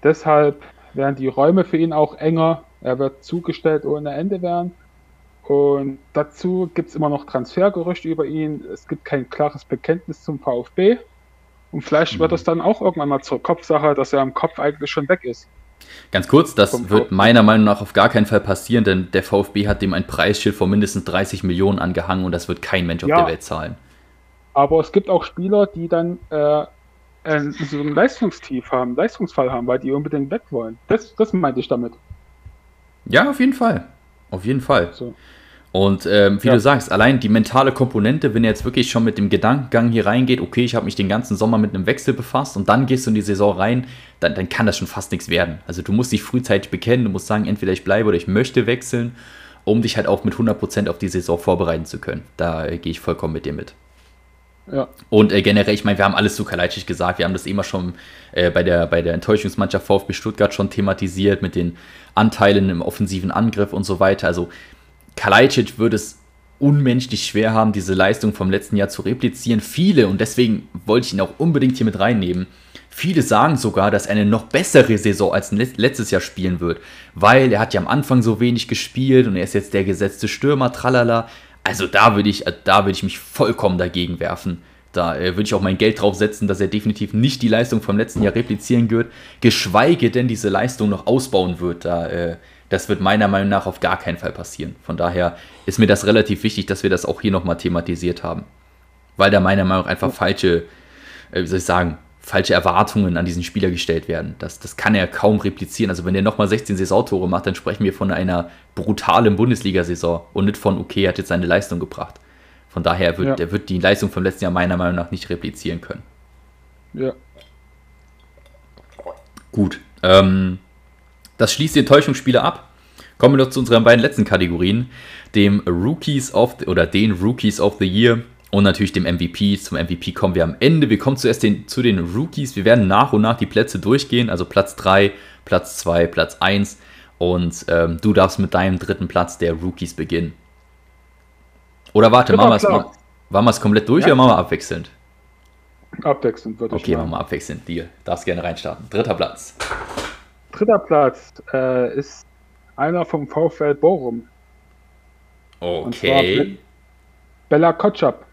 Deshalb werden die Räume für ihn auch enger. Er wird zugestellt ohne Ende werden. Und dazu gibt es immer noch Transfergerüchte über ihn. Es gibt kein klares Bekenntnis zum VfB. Und vielleicht mhm. wird es dann auch irgendwann mal zur Kopfsache, dass er im Kopf eigentlich schon weg ist. Ganz kurz, das wird meiner Meinung nach auf gar keinen Fall passieren, denn der VfB hat dem ein Preisschild von mindestens 30 Millionen angehangen und das wird kein Mensch auf ja, der Welt zahlen. Aber es gibt auch Spieler, die dann äh, so ein Leistungstief haben, Leistungsfall haben, weil die unbedingt weg wollen. Das, das meinte ich damit. Ja, auf jeden Fall. Auf jeden Fall. So. Und ähm, wie ja. du sagst, allein die mentale Komponente, wenn er jetzt wirklich schon mit dem Gedankengang hier reingeht, okay, ich habe mich den ganzen Sommer mit einem Wechsel befasst und dann gehst du in die Saison rein, dann, dann kann das schon fast nichts werden. Also du musst dich frühzeitig bekennen, du musst sagen, entweder ich bleibe oder ich möchte wechseln, um dich halt auch mit 100% auf die Saison vorbereiten zu können. Da äh, gehe ich vollkommen mit dir mit. Ja. Und äh, generell, ich meine, wir haben alles zu Kalajdzic gesagt, wir haben das immer schon äh, bei, der, bei der Enttäuschungsmannschaft VfB Stuttgart schon thematisiert mit den Anteilen im offensiven Angriff und so weiter. Also Kalajdzic würde es unmenschlich schwer haben, diese Leistung vom letzten Jahr zu replizieren. Viele, und deswegen wollte ich ihn auch unbedingt hier mit reinnehmen, viele sagen sogar, dass er eine noch bessere Saison als letztes Jahr spielen wird, weil er hat ja am Anfang so wenig gespielt und er ist jetzt der gesetzte Stürmer, tralala. Also da würde ich, da würde ich mich vollkommen dagegen werfen. Da äh, würde ich auch mein Geld drauf setzen, dass er definitiv nicht die Leistung vom letzten Jahr replizieren wird, geschweige denn diese Leistung noch ausbauen wird. Da äh, das wird meiner Meinung nach auf gar keinen Fall passieren. Von daher ist mir das relativ wichtig, dass wir das auch hier nochmal thematisiert haben. Weil da meiner Meinung nach einfach falsche, äh, wie soll ich sagen, falsche Erwartungen an diesen Spieler gestellt werden. Das, das kann er kaum replizieren. Also wenn er nochmal 16 Saisontore macht, dann sprechen wir von einer brutalen Bundesliga-Saison und nicht von, okay, er hat jetzt seine Leistung gebracht. Von daher wird ja. er wird die Leistung vom letzten Jahr meiner Meinung nach nicht replizieren können. Ja. Gut. Ähm, das schließt die Enttäuschungsspiele ab. Kommen wir noch zu unseren beiden letzten Kategorien, dem Rookies of the, oder den Rookies of the Year und natürlich dem MVP. Zum MVP kommen wir am Ende. Wir kommen zuerst den, zu den Rookies. Wir werden nach und nach die Plätze durchgehen, also Platz 3, Platz 2, Platz 1 und ähm, du darfst mit deinem dritten Platz der Rookies beginnen. Oder warte, machen wir es komplett durch ja. oder machen wir abwechselnd? Abwechselnd würde ich Okay, machen wir abwechselnd. Deal. Darfst gerne reinstarten. Dritter Platz. Dritter Platz äh, ist einer vom VfL Bochum. Okay. Bella Kotschap,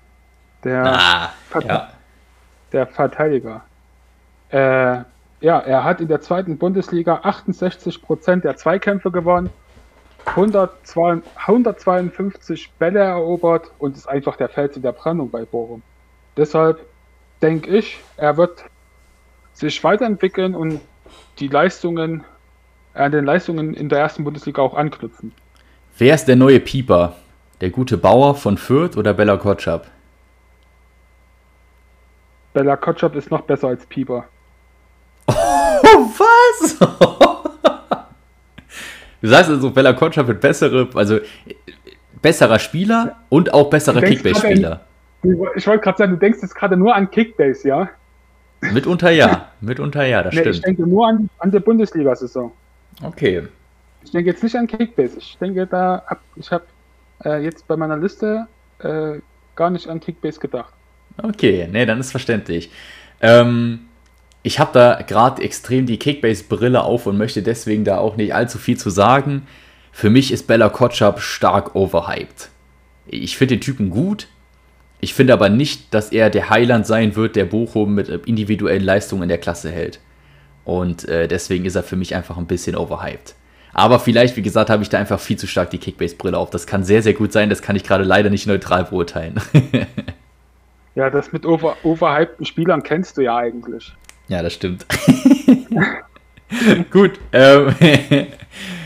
der, ah, ja. der Verteidiger. Äh, ja, er hat in der zweiten Bundesliga 68% der Zweikämpfe gewonnen, 152 Bälle erobert und ist einfach der Fels in der Brandung bei Bochum. Deshalb denke ich, er wird sich weiterentwickeln und die Leistungen, an den Leistungen in der ersten Bundesliga auch anknüpfen. Wer ist der neue Pieper? Der gute Bauer von Fürth oder Bella Kotschap? Bella Kotschap ist noch besser als Pieper. Oh, was? du sagst also, Bella Kotschap wird bessere, also besserer Spieler und auch besserer Kickbase-Spieler. Ich wollte gerade sagen, du denkst jetzt gerade nur an Kickbase, ja? Mitunter ja, mitunter ja, das nee, stimmt. Ich denke nur an, an die Bundesliga-Saison. Okay. Ich denke jetzt nicht an Kickbase. Ich denke da, ab, ich habe äh, jetzt bei meiner Liste äh, gar nicht an Kickbase gedacht. Okay, nee, dann ist verständlich. Ähm, ich habe da gerade extrem die Kickbase-Brille auf und möchte deswegen da auch nicht allzu viel zu sagen. Für mich ist Bella Kotschap stark overhyped. Ich finde den Typen gut, ich finde aber nicht, dass er der Heiland sein wird, der Bochum mit individuellen Leistungen in der Klasse hält. Und äh, deswegen ist er für mich einfach ein bisschen overhyped. Aber vielleicht, wie gesagt, habe ich da einfach viel zu stark die Kickbase-Brille auf. Das kann sehr, sehr gut sein. Das kann ich gerade leider nicht neutral beurteilen. ja, das mit over overhypten Spielern kennst du ja eigentlich. Ja, das stimmt. gut. Ähm,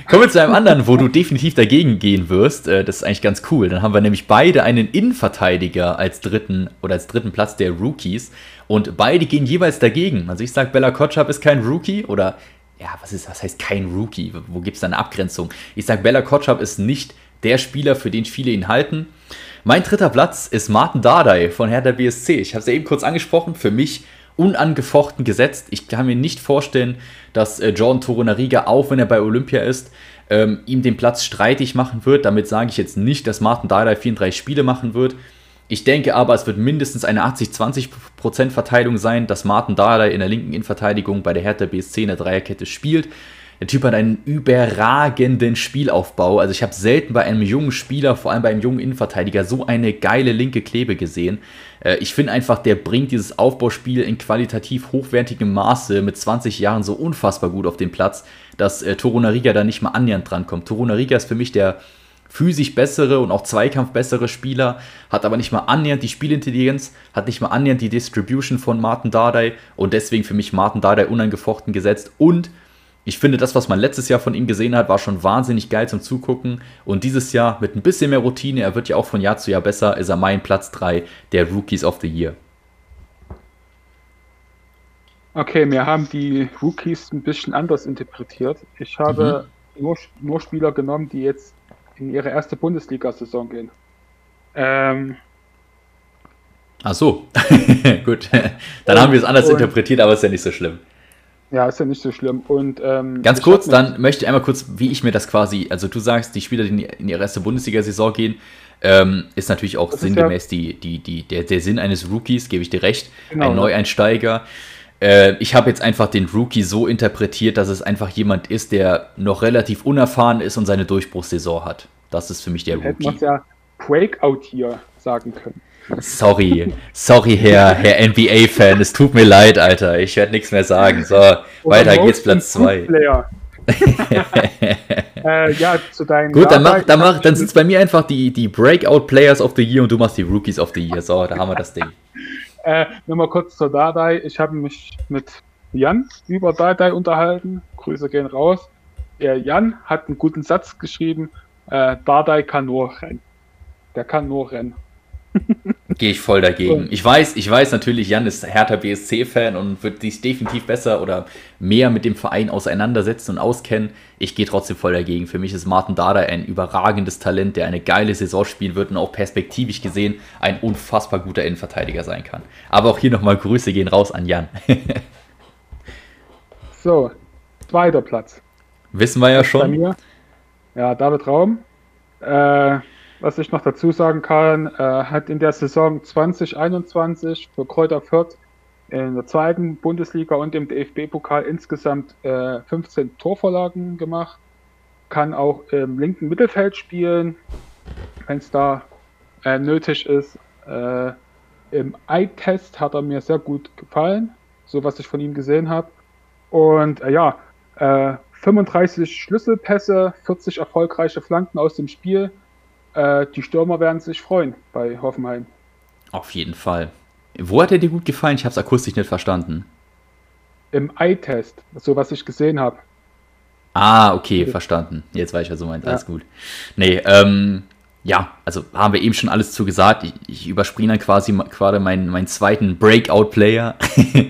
Kommen wir zu einem anderen, wo du definitiv dagegen gehen wirst. Äh, das ist eigentlich ganz cool. Dann haben wir nämlich beide einen Innenverteidiger als dritten oder als dritten Platz der Rookies. Und beide gehen jeweils dagegen. Also ich sage, Bella Kotschap ist kein Rookie oder ja, was ist, was heißt kein Rookie? Wo gibt es da eine Abgrenzung? Ich sage, Bella Kotschap ist nicht der Spieler, für den viele ihn halten. Mein dritter Platz ist Martin Dardai von Hertha BSC. Ich habe es ja eben kurz angesprochen. Für mich unangefochten gesetzt. Ich kann mir nicht vorstellen, dass äh, Jordan Torunariga, auch wenn er bei Olympia ist, ähm, ihm den Platz streitig machen wird. Damit sage ich jetzt nicht, dass Martin Dardai 34 Spiele machen wird. Ich denke aber, es wird mindestens eine 80-20% Verteilung sein, dass Martin Dardai in der linken Innenverteidigung bei der Hertha BSC in der Dreierkette spielt. Der Typ hat einen überragenden Spielaufbau. Also ich habe selten bei einem jungen Spieler, vor allem bei einem jungen Innenverteidiger, so eine geile linke Klebe gesehen. Äh, ich finde einfach, der bringt dieses Aufbauspiel in qualitativ hochwertigem Maße mit 20 Jahren so unfassbar gut auf den Platz, dass äh, Torunariga da nicht mal annähernd drankommt. Torunariga ist für mich der physisch bessere und auch Zweikampf bessere Spieler, hat aber nicht mal annähernd die Spielintelligenz, hat nicht mal annähernd die Distribution von Martin Dardai und deswegen für mich Martin Dardai unangefochten gesetzt und ich finde, das, was man letztes Jahr von ihm gesehen hat, war schon wahnsinnig geil zum Zugucken. Und dieses Jahr mit ein bisschen mehr Routine, er wird ja auch von Jahr zu Jahr besser, ist er mein Platz 3 der Rookies of the Year. Okay, wir haben die Rookies ein bisschen anders interpretiert. Ich habe mhm. nur, nur Spieler genommen, die jetzt in ihre erste Bundesliga-Saison gehen. Ähm, Ach so, gut. Dann haben wir es anders interpretiert, aber ist ja nicht so schlimm. Ja, ist ja nicht so schlimm. Und ähm, ganz kurz, dann möchte ich einmal kurz, wie ich mir das quasi, also du sagst, die Spieler, die in ihre erste Bundesliga-Saison gehen, ähm, ist natürlich auch das sinngemäß ja die, die, die, der, der Sinn eines Rookies, gebe ich dir recht, genau, ein Neueinsteiger. Äh, ich habe jetzt einfach den Rookie so interpretiert, dass es einfach jemand ist, der noch relativ unerfahren ist und seine Durchbruchssaison hat. Das ist für mich der Rookie. Hätten wir ja Breakout hier sagen können. Sorry, sorry, Herr, Herr NBA-Fan, es tut mir leid, Alter. Ich werde nichts mehr sagen. So, Oder weiter geht's, Platz 2. äh, ja, zu deinen Gut, dann, mach, dann, mach, dann sind es bei mir einfach die, die Breakout Players of the Year und du machst die Rookies of the Year. So, da haben wir das Ding. Äh, Nochmal kurz zur Dardai. Ich habe mich mit Jan über Dardai unterhalten. Grüße gehen raus. Der Jan hat einen guten Satz geschrieben. Äh, Dardai kann nur rennen. Der kann nur rennen. Gehe ich voll dagegen. Ich weiß, ich weiß natürlich, Jan ist härter BSC-Fan und wird sich definitiv besser oder mehr mit dem Verein auseinandersetzen und auskennen. Ich gehe trotzdem voll dagegen. Für mich ist Martin Dada ein überragendes Talent, der eine geile Saison spielen wird und auch perspektivisch gesehen ein unfassbar guter Innenverteidiger sein kann. Aber auch hier nochmal Grüße gehen raus an Jan. so, zweiter Platz. Wissen wir ja schon. Ja, David Raum. Äh, was ich noch dazu sagen kann, äh, hat in der Saison 2021 für Kräuter Fürth in der zweiten Bundesliga und im DFB-Pokal insgesamt äh, 15 Torvorlagen gemacht. Kann auch im linken Mittelfeld spielen, wenn es da äh, nötig ist. Äh, Im Eye-Test hat er mir sehr gut gefallen, so was ich von ihm gesehen habe. Und äh, ja, 35 äh, Schlüsselpässe, 40 erfolgreiche Flanken aus dem Spiel äh, die Stürmer werden sich freuen bei Hoffenheim. Auf jeden Fall. Wo hat er dir gut gefallen? Ich habe es akustisch nicht verstanden. Im Eye-Test, so was ich gesehen habe. Ah, okay, verstanden. Jetzt weiß ich, was du meinst. Ja. Alles gut. Nee, ähm, ja, also haben wir eben schon alles zu gesagt. Ich, ich überspringe dann quasi gerade meinen, meinen zweiten Breakout-Player.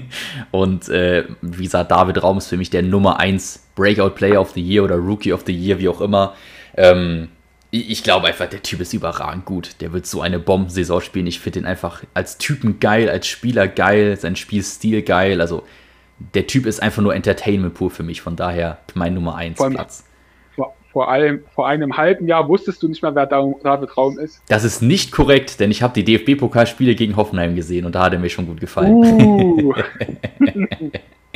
Und äh, wie gesagt, David Raum ist für mich der Nummer 1 Breakout-Player of the Year oder Rookie of the Year, wie auch immer. Ähm, ich glaube einfach, der Typ ist überragend gut. Der wird so eine Bombensaison spielen. Ich finde ihn einfach als Typen geil, als Spieler geil, sein Spielstil geil. Also der Typ ist einfach nur Entertainment pur für mich. Von daher mein Nummer 1 Platz. Vor, vor, allem, vor einem halben Jahr wusstest du nicht mehr, wer David Raum ist. Das ist nicht korrekt, denn ich habe die DFB-Pokalspiele gegen Hoffenheim gesehen und da hat er mir schon gut gefallen. Uh.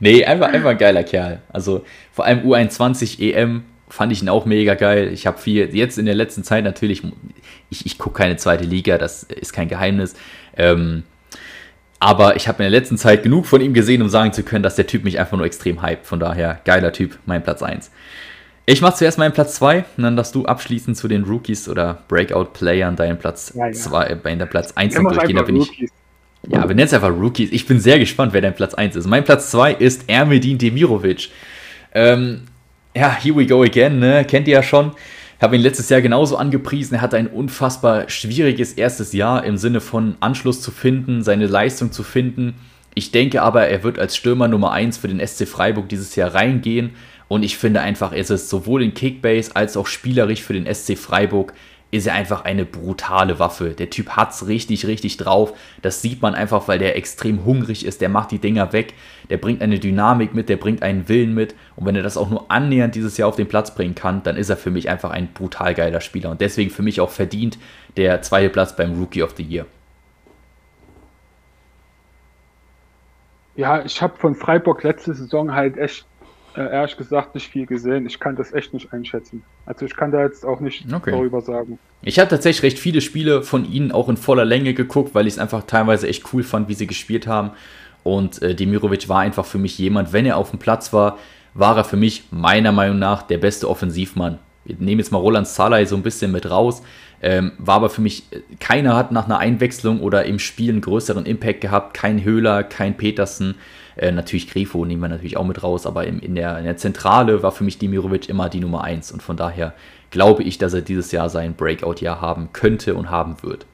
nee, einfach, einfach ein geiler Kerl. Also vor allem U21 EM fand ich ihn auch mega geil. Ich habe viel, jetzt in der letzten Zeit natürlich, ich, ich gucke keine zweite Liga, das ist kein Geheimnis. Ähm, aber ich habe in der letzten Zeit genug von ihm gesehen, um sagen zu können, dass der Typ mich einfach nur extrem hype. Von daher, geiler Typ, mein Platz 1. Ich mache zuerst meinen Platz 2 und dann darfst du abschließen zu den Rookies oder Breakout-Playern deinen Platz 2, ja, ja. der Platz 1 durchgehen. Da bin ich. Ja, wir nennen es einfach Rookies. Ich bin sehr gespannt, wer dein Platz 1 ist. Mein Platz 2 ist Ermedin Demirovic. Ähm, ja, here we go again, ne? Kennt ihr ja schon. Ich habe ihn letztes Jahr genauso angepriesen. Er hatte ein unfassbar schwieriges erstes Jahr im Sinne von Anschluss zu finden, seine Leistung zu finden. Ich denke aber, er wird als Stürmer Nummer 1 für den SC Freiburg dieses Jahr reingehen. Und ich finde einfach, es ist sowohl in Kickbase als auch spielerisch für den SC Freiburg ist er einfach eine brutale Waffe. Der Typ hat's richtig, richtig drauf. Das sieht man einfach, weil der extrem hungrig ist. Der macht die Dinger weg. Der bringt eine Dynamik mit, der bringt einen Willen mit. Und wenn er das auch nur annähernd dieses Jahr auf den Platz bringen kann, dann ist er für mich einfach ein brutal geiler Spieler. Und deswegen für mich auch verdient der zweite Platz beim Rookie of the Year. Ja, ich habe von Freiburg letzte Saison halt echt äh, ehrlich gesagt nicht viel gesehen. Ich kann das echt nicht einschätzen. Also ich kann da jetzt auch nicht okay. darüber sagen. Ich habe tatsächlich recht viele Spiele von ihnen auch in voller Länge geguckt, weil ich es einfach teilweise echt cool fand, wie sie gespielt haben. Und äh, Demirovic war einfach für mich jemand, wenn er auf dem Platz war, war er für mich meiner Meinung nach der beste Offensivmann. Wir nehmen jetzt mal Roland Salai so ein bisschen mit raus. Ähm, war aber für mich, keiner hat nach einer Einwechslung oder im Spiel einen größeren Impact gehabt. Kein Höhler, kein Petersen. Äh, natürlich Grifo nehmen wir natürlich auch mit raus, aber in, in, der, in der Zentrale war für mich Dimirovic immer die Nummer 1 und von daher glaube ich, dass er dieses Jahr sein Breakout-Jahr haben könnte und haben wird.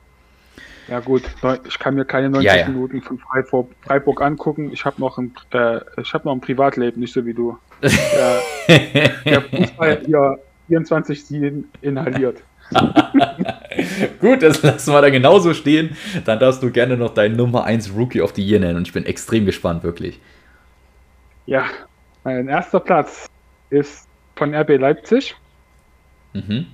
Ja gut, ich kann mir keine 90 ja, ja. Minuten von Freiburg, Freiburg angucken. Ich habe noch, ein, äh, hab noch ein Privatleben, nicht so wie du. der, der Fußball hier 24 inhaliert. Gut, das lassen wir da genauso stehen. Dann darfst du gerne noch deinen Nummer 1 Rookie of the Year nennen und ich bin extrem gespannt, wirklich. Ja, mein erster Platz ist von RB Leipzig. Mhm.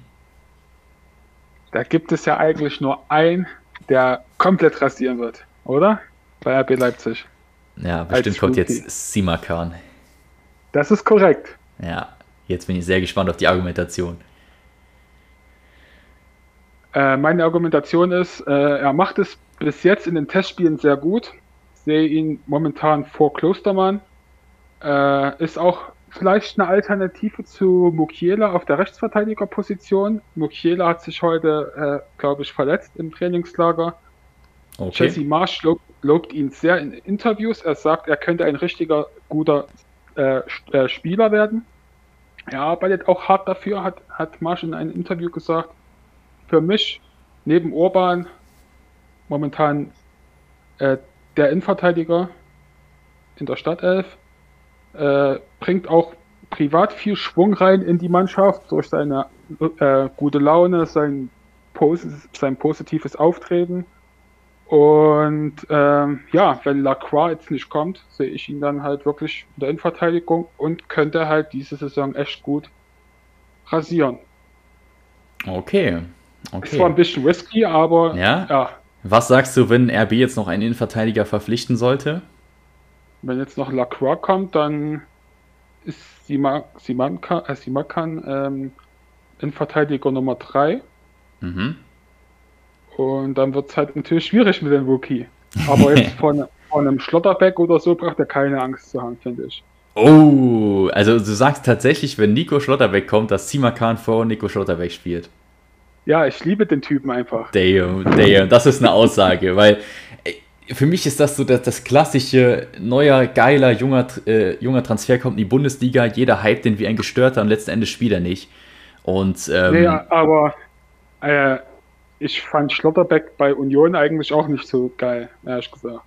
Da gibt es ja eigentlich nur einen, der komplett rasieren wird, oder? Bei RB Leipzig. Ja, bestimmt kommt jetzt Simakan. Das ist korrekt. Ja, jetzt bin ich sehr gespannt auf die Argumentation. Äh, meine Argumentation ist, äh, er macht es bis jetzt in den Testspielen sehr gut. Ich sehe ihn momentan vor Klostermann. Äh, ist auch vielleicht eine Alternative zu Mukiela auf der Rechtsverteidigerposition. Mukiela hat sich heute, äh, glaube ich, verletzt im Trainingslager. Okay. Jesse Marsch lobt, lobt, ihn sehr in Interviews. Er sagt, er könnte ein richtiger guter äh, Spieler werden. Er arbeitet auch hart dafür, hat, hat Marsch in einem Interview gesagt für mich neben Urban momentan äh, der Innenverteidiger in der Stadtelf. Äh, bringt auch privat viel Schwung rein in die Mannschaft durch seine äh, gute Laune, sein, Pos sein positives Auftreten. Und ähm, ja, wenn Lacroix jetzt nicht kommt, sehe ich ihn dann halt wirklich in der Innenverteidigung und könnte halt diese Saison echt gut rasieren. Okay, Okay. Es war ein bisschen risky, aber ja? ja. Was sagst du, wenn RB jetzt noch einen Innenverteidiger verpflichten sollte? Wenn jetzt noch Lacroix kommt, dann ist Simakan, äh, Simakan ähm, Innenverteidiger Nummer 3. Mhm. Und dann wird es halt natürlich schwierig mit dem Rookie. Aber jetzt von, von einem Schlotterbeck oder so braucht er keine Angst zu haben, finde ich. Oh, also du sagst tatsächlich, wenn Nico Schlotterbeck kommt, dass Simakan vor Nico Schlotterbeck spielt. Ja, ich liebe den Typen einfach. Damn, damn, das ist eine Aussage, weil äh, für mich ist das so das, das klassische, neuer, geiler, junger, äh, junger Transfer kommt in die Bundesliga, jeder hypt den wie ein Gestörter und letzten Endes spielt er nicht. Und, ähm, nee, aber äh, ich fand Schlotterbeck bei Union eigentlich auch nicht so geil, ehrlich gesagt.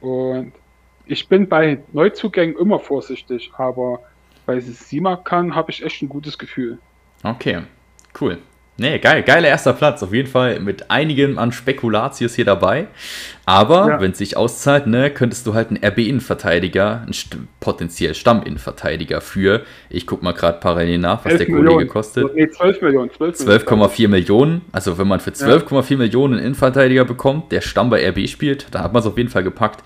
Und ich bin bei Neuzugängen immer vorsichtig, aber bei Simakan habe ich echt ein gutes Gefühl. Okay, cool. Nee, geil, geiler erster Platz. Auf jeden Fall mit einigen an Spekulatius hier dabei. Aber ja. wenn es sich auszahlt, ne, könntest du halt einen RB-Innenverteidiger, einen st potenziell Stamm-Innenverteidiger für, ich guck mal gerade parallel nach, was der Kollege Millionen. kostet. Nee, 12 Millionen. 12,4 12 Millionen. Also wenn man für 12,4 ja. Millionen einen Innenverteidiger bekommt, der Stamm bei RB spielt, da hat man es auf jeden Fall gepackt.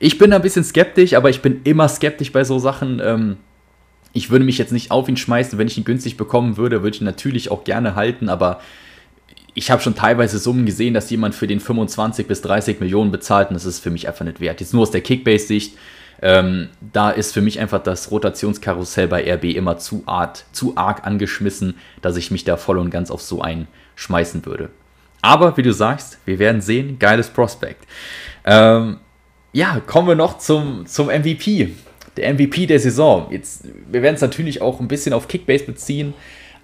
Ich bin ein bisschen skeptisch, aber ich bin immer skeptisch bei so Sachen. Ähm, ich würde mich jetzt nicht auf ihn schmeißen, wenn ich ihn günstig bekommen würde, würde ich ihn natürlich auch gerne halten, aber ich habe schon teilweise Summen gesehen, dass jemand für den 25 bis 30 Millionen bezahlt und das ist für mich einfach nicht wert. Jetzt nur aus der Kickbase-Sicht, ähm, da ist für mich einfach das Rotationskarussell bei RB immer zu, art, zu arg angeschmissen, dass ich mich da voll und ganz auf so einen schmeißen würde. Aber wie du sagst, wir werden sehen, geiles Prospekt. Ähm, ja, kommen wir noch zum, zum MVP der MVP der Saison. Jetzt, wir werden es natürlich auch ein bisschen auf Kickbase beziehen,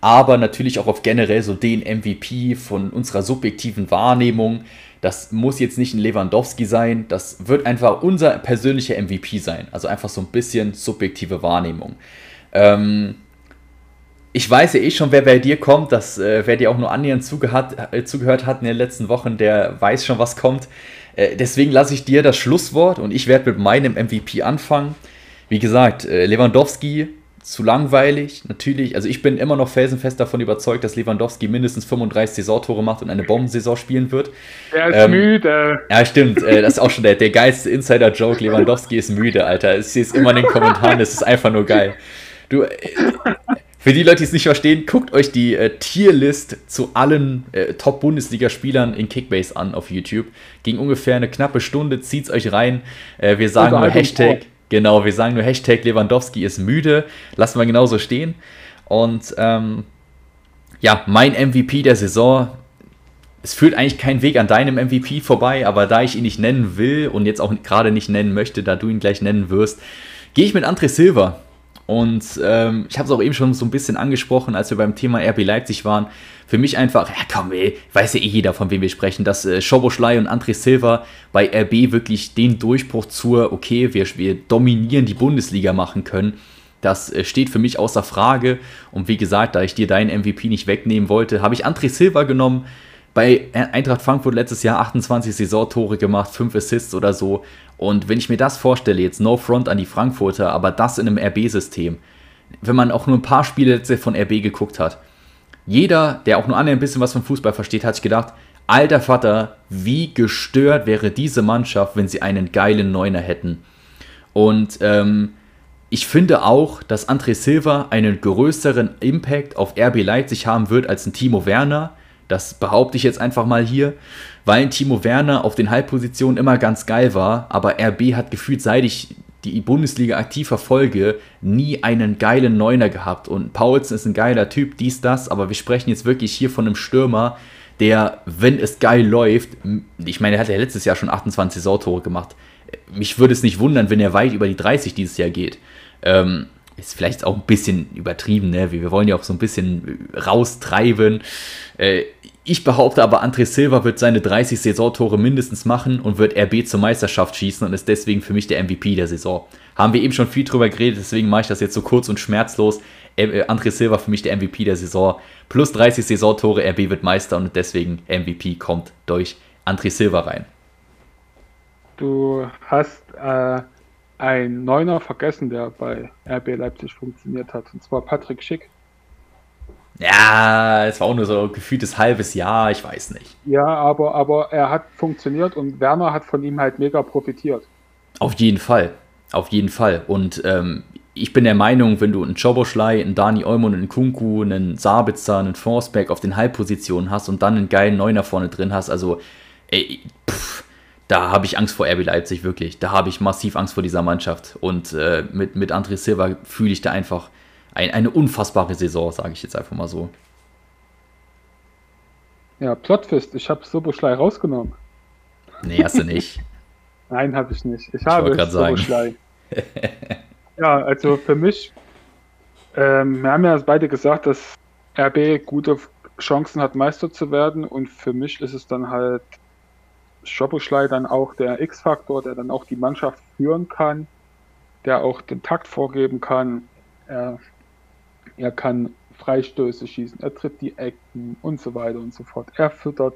aber natürlich auch auf generell so den MVP von unserer subjektiven Wahrnehmung. Das muss jetzt nicht ein Lewandowski sein, das wird einfach unser persönlicher MVP sein. Also einfach so ein bisschen subjektive Wahrnehmung. Ähm, ich weiß ja eh schon, wer bei dir kommt. Das, äh, wer dir auch nur annähernd zugehört, äh, zugehört hat in den letzten Wochen, der weiß schon, was kommt. Äh, deswegen lasse ich dir das Schlusswort und ich werde mit meinem MVP anfangen. Wie gesagt, äh, Lewandowski zu langweilig, natürlich. Also ich bin immer noch felsenfest davon überzeugt, dass Lewandowski mindestens 35 Saisontore macht und eine Bombensaison spielen wird. Er ist ähm, müde. Ja, stimmt. Äh, das ist auch schon der, der geilste Insider-Joke. Lewandowski ist müde, Alter. Ich sehe es immer in den Kommentaren, das ist einfach nur geil. Du, äh, für die Leute, die es nicht verstehen, guckt euch die äh, Tierlist zu allen äh, Top-Bundesligaspielern in Kickbase an auf YouTube. Ging ungefähr eine knappe Stunde, zieht's euch rein. Äh, wir sagen nur Hashtag, genau, wir sagen nur Hashtag Lewandowski ist müde. Lassen wir genauso stehen. Und ähm, ja, mein MVP der Saison. Es führt eigentlich kein Weg an deinem MVP vorbei, aber da ich ihn nicht nennen will und jetzt auch gerade nicht nennen möchte, da du ihn gleich nennen wirst, gehe ich mit André Silva. Und ähm, ich habe es auch eben schon so ein bisschen angesprochen, als wir beim Thema RB Leipzig waren. Für mich einfach, ja komm, ey, weiß ja eh jeder, von wem wir sprechen, dass äh, Schoboschlei und André Silva bei RB wirklich den Durchbruch zur, okay, wir, wir dominieren die Bundesliga machen können. Das äh, steht für mich außer Frage. Und wie gesagt, da ich dir deinen MVP nicht wegnehmen wollte, habe ich André Silva genommen. Bei Eintracht Frankfurt letztes Jahr 28 Saisontore gemacht, 5 Assists oder so. Und wenn ich mir das vorstelle, jetzt no front an die Frankfurter, aber das in einem RB-System, wenn man auch nur ein paar Spiele von RB geguckt hat, jeder, der auch nur ein bisschen was vom Fußball versteht, hat sich gedacht, alter Vater, wie gestört wäre diese Mannschaft, wenn sie einen geilen Neuner hätten. Und ähm, ich finde auch, dass André Silva einen größeren Impact auf RB Leipzig haben wird als ein Timo Werner. Das behaupte ich jetzt einfach mal hier, weil Timo Werner auf den Halbpositionen immer ganz geil war, aber RB hat gefühlt, seit ich die Bundesliga aktiv verfolge, nie einen geilen Neuner gehabt. Und Paulsen ist ein geiler Typ, dies, das, aber wir sprechen jetzt wirklich hier von einem Stürmer, der, wenn es geil läuft, ich meine, er hat ja letztes Jahr schon 28 Sautore gemacht. Mich würde es nicht wundern, wenn er weit über die 30 dieses Jahr geht. Ähm, ist vielleicht auch ein bisschen übertrieben, ne? Wir wollen ja auch so ein bisschen raustreiben. Äh, ich behaupte aber, André Silva wird seine 30 Saisontore mindestens machen und wird RB zur Meisterschaft schießen und ist deswegen für mich der MVP der Saison. Haben wir eben schon viel drüber geredet, deswegen mache ich das jetzt so kurz und schmerzlos. Äh, André Silva für mich der MVP der Saison. Plus 30 Saisontore, RB wird Meister und deswegen MVP kommt durch André Silva rein. Du hast äh, einen Neuner vergessen, der bei RB Leipzig funktioniert hat, und zwar Patrick Schick. Ja, es war auch nur so ein gefühltes halbes Jahr, ich weiß nicht. Ja, aber, aber er hat funktioniert und Werner hat von ihm halt mega profitiert. Auf jeden Fall, auf jeden Fall. Und ähm, ich bin der Meinung, wenn du einen Choboschlei, einen Dani Eumund, einen Kunku, einen Sabitzer, einen Forsberg auf den Halbpositionen hast und dann einen geilen Neuner vorne drin hast, also ey, pff, da habe ich Angst vor RB Leipzig, wirklich. Da habe ich massiv Angst vor dieser Mannschaft. Und äh, mit, mit André Silva fühle ich da einfach ein, eine unfassbare Saison, sage ich jetzt einfach mal so. Ja, Plotfist, ich habe Soboschlei rausgenommen. Nee, hast du nicht. Nein, habe ich nicht. Ich, ich habe Soboschlei. ja, also für mich, ähm, wir haben ja beide gesagt, dass RB gute Chancen hat, Meister zu werden und für mich ist es dann halt Schoboschlei dann auch der X-Faktor, der dann auch die Mannschaft führen kann, der auch den Takt vorgeben kann. Er er kann Freistöße schießen, er tritt die Ecken und so weiter und so fort. Er füttert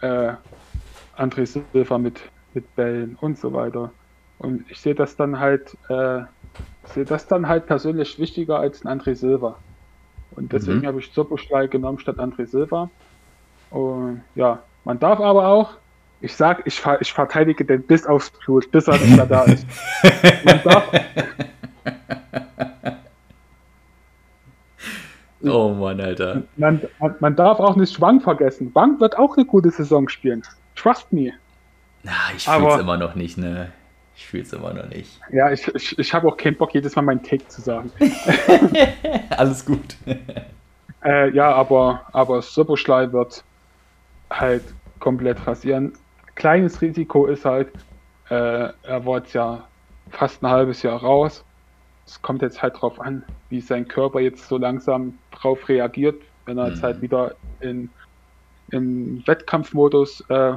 äh, André Silva mit, mit Bällen und so weiter. Und ich sehe das dann halt, äh, sehe das dann halt persönlich wichtiger als ein André Silva. Und deswegen mhm. habe ich Soboschlei genommen statt André Silva. Und ja, man darf aber auch, ich sag, ich, ich verteidige den bis aufs Blut, bis er nicht da ist. Man darf, Oh Mann, Alter. Man, man, man, darf auch nicht Schwank vergessen. Schwank wird auch eine gute Saison spielen. Trust me. Na, ich fühle es immer noch nicht, ne? Ich fühle es immer noch nicht. Ja, ich, ich, ich habe auch keinen Bock, jedes Mal meinen Take zu sagen. Alles gut. äh, ja, aber, aber Soboschlei wird halt komplett rasieren. Kleines Risiko ist halt, äh, er war jetzt ja fast ein halbes Jahr raus es kommt jetzt halt drauf an, wie sein Körper jetzt so langsam drauf reagiert, wenn er jetzt halt mhm. wieder in, in Wettkampfmodus äh,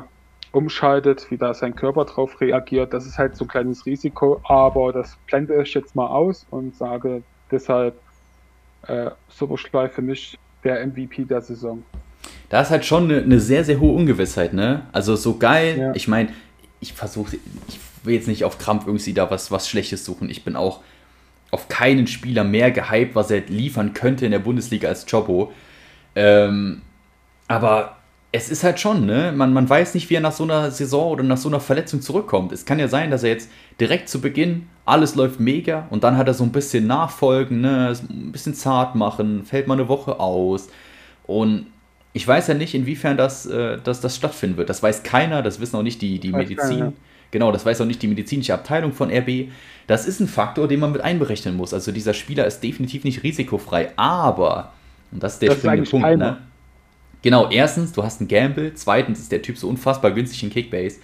umschaltet, wie da sein Körper drauf reagiert. Das ist halt so ein kleines Risiko, aber das blende ich jetzt mal aus und sage deshalb äh, Superschlei für mich der MVP der Saison. Da ist halt schon eine, eine sehr, sehr hohe Ungewissheit, ne? Also so geil, ja. ich meine, ich versuche, ich will jetzt nicht auf Krampf irgendwie da was, was Schlechtes suchen. Ich bin auch auf keinen Spieler mehr gehypt, was er liefern könnte in der Bundesliga als Chobo. Ähm, aber es ist halt schon, ne? Man, man weiß nicht, wie er nach so einer Saison oder nach so einer Verletzung zurückkommt. Es kann ja sein, dass er jetzt direkt zu Beginn alles läuft mega und dann hat er so ein bisschen Nachfolgen, ne? Ein bisschen zart machen, fällt mal eine Woche aus. Und ich weiß ja nicht, inwiefern das, äh, das, das stattfinden wird. Das weiß keiner, das wissen auch nicht die, die Medizin. Keiner. Genau, das weiß auch nicht die medizinische Abteilung von RB. Das ist ein Faktor, den man mit einberechnen muss. Also dieser Spieler ist definitiv nicht risikofrei. Aber, und das ist der das springende Punkt, ne? Genau, erstens, du hast einen Gamble. Zweitens ist der Typ so unfassbar günstig in Kickbase.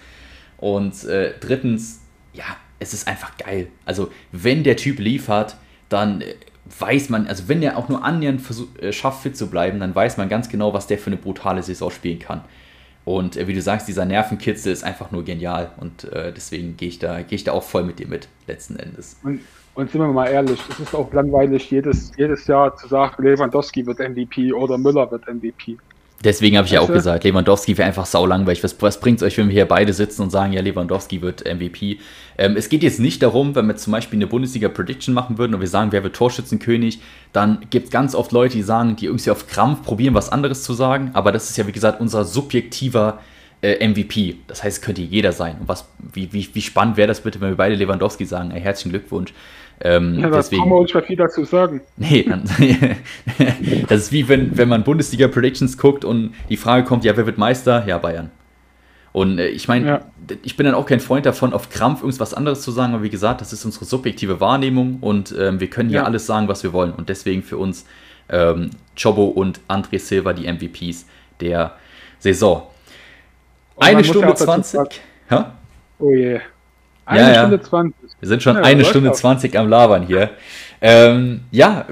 Und äh, drittens, ja, es ist einfach geil. Also, wenn der Typ liefert, dann äh, weiß man, also wenn er auch nur annähernd versuch, äh, schafft, fit zu bleiben, dann weiß man ganz genau, was der für eine brutale Saison spielen kann. Und äh, wie du sagst, dieser Nervenkitzel ist einfach nur genial. Und äh, deswegen gehe ich, da, geh ich da auch voll mit dir mit, letzten Endes. Und, und sind wir mal ehrlich, es ist auch langweilig, jedes, jedes Jahr zu sagen, Lewandowski wird MVP oder Müller wird MVP. Deswegen habe ich ja auch gesagt, Lewandowski wäre einfach saulangweilig. Was, was bringt es euch, wenn wir hier beide sitzen und sagen, ja, Lewandowski wird MVP? Ähm, es geht jetzt nicht darum, wenn wir zum Beispiel eine Bundesliga-Prediction machen würden und wir sagen, wer wird Torschützenkönig, dann gibt es ganz oft Leute, die sagen, die irgendwie auf Krampf probieren, was anderes zu sagen. Aber das ist ja, wie gesagt, unser subjektiver äh, MVP. Das heißt, es könnte jeder sein. Und was, wie, wie, wie spannend wäre das bitte, wenn wir beide Lewandowski sagen? Ey, herzlichen Glückwunsch. Ähm, ja, das kann man uns viel dazu sagen. Nee, das ist wie wenn, wenn man Bundesliga-Predictions guckt und die Frage kommt, ja, wer wird Meister? Ja, Bayern. Und äh, ich meine, ja. ich bin dann auch kein Freund davon, auf Krampf irgendwas anderes zu sagen, aber wie gesagt, das ist unsere subjektive Wahrnehmung und ähm, wir können hier ja. alles sagen, was wir wollen. Und deswegen für uns ähm, Chobo und André Silva die MVPs der Saison. Eine Stunde 20. Oh je. Yeah. Eine ja, Stunde 20. Wir sind schon ja, eine Stunde 20 am Labern hier. Ähm, ja,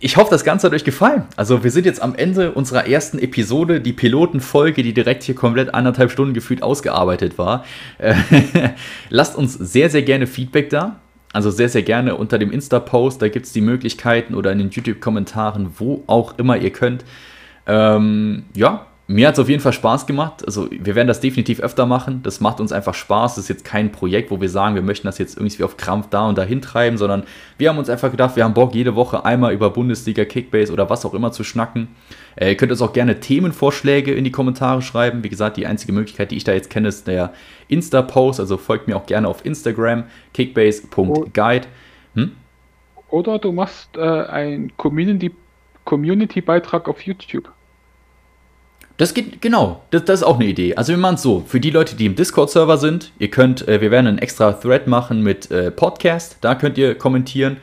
ich hoffe, das Ganze hat euch gefallen. Also, wir sind jetzt am Ende unserer ersten Episode, die Pilotenfolge, die direkt hier komplett anderthalb Stunden gefühlt ausgearbeitet war. Äh, lasst uns sehr, sehr gerne Feedback da. Also sehr, sehr gerne unter dem Insta-Post, da gibt es die Möglichkeiten oder in den YouTube-Kommentaren, wo auch immer ihr könnt. Ähm, ja, mir hat es auf jeden Fall Spaß gemacht. Also wir werden das definitiv öfter machen. Das macht uns einfach Spaß. Das ist jetzt kein Projekt, wo wir sagen, wir möchten das jetzt irgendwie auf Krampf da und dahin treiben, sondern wir haben uns einfach gedacht, wir haben Bock, jede Woche einmal über Bundesliga, Kickbase oder was auch immer zu schnacken. Äh, ihr könnt uns auch gerne Themenvorschläge in die Kommentare schreiben. Wie gesagt, die einzige Möglichkeit, die ich da jetzt kenne, ist der Insta-Post. Also folgt mir auch gerne auf Instagram, kickbase.guide. Hm? Oder du machst äh, einen Community-Beitrag Community auf YouTube. Das geht, genau, das, das, ist auch eine Idee. Also wir machen es so, für die Leute, die im Discord-Server sind, ihr könnt, äh, wir werden einen extra Thread machen mit äh, Podcast, da könnt ihr kommentieren.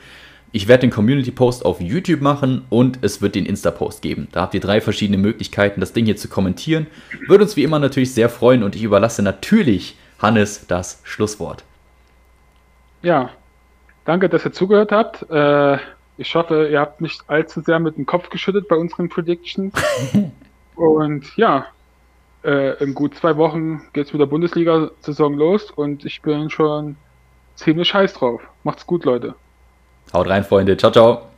Ich werde den Community-Post auf YouTube machen und es wird den Insta-Post geben. Da habt ihr drei verschiedene Möglichkeiten, das Ding hier zu kommentieren. Würde uns wie immer natürlich sehr freuen und ich überlasse natürlich Hannes das Schlusswort. Ja, danke, dass ihr zugehört habt. Äh, ich hoffe, ihr habt nicht allzu sehr mit dem Kopf geschüttet bei unseren Predictions. Und ja, äh, in gut zwei Wochen geht es mit der Bundesliga-Saison los und ich bin schon ziemlich heiß drauf. Macht's gut, Leute. Haut rein, Freunde. Ciao, ciao.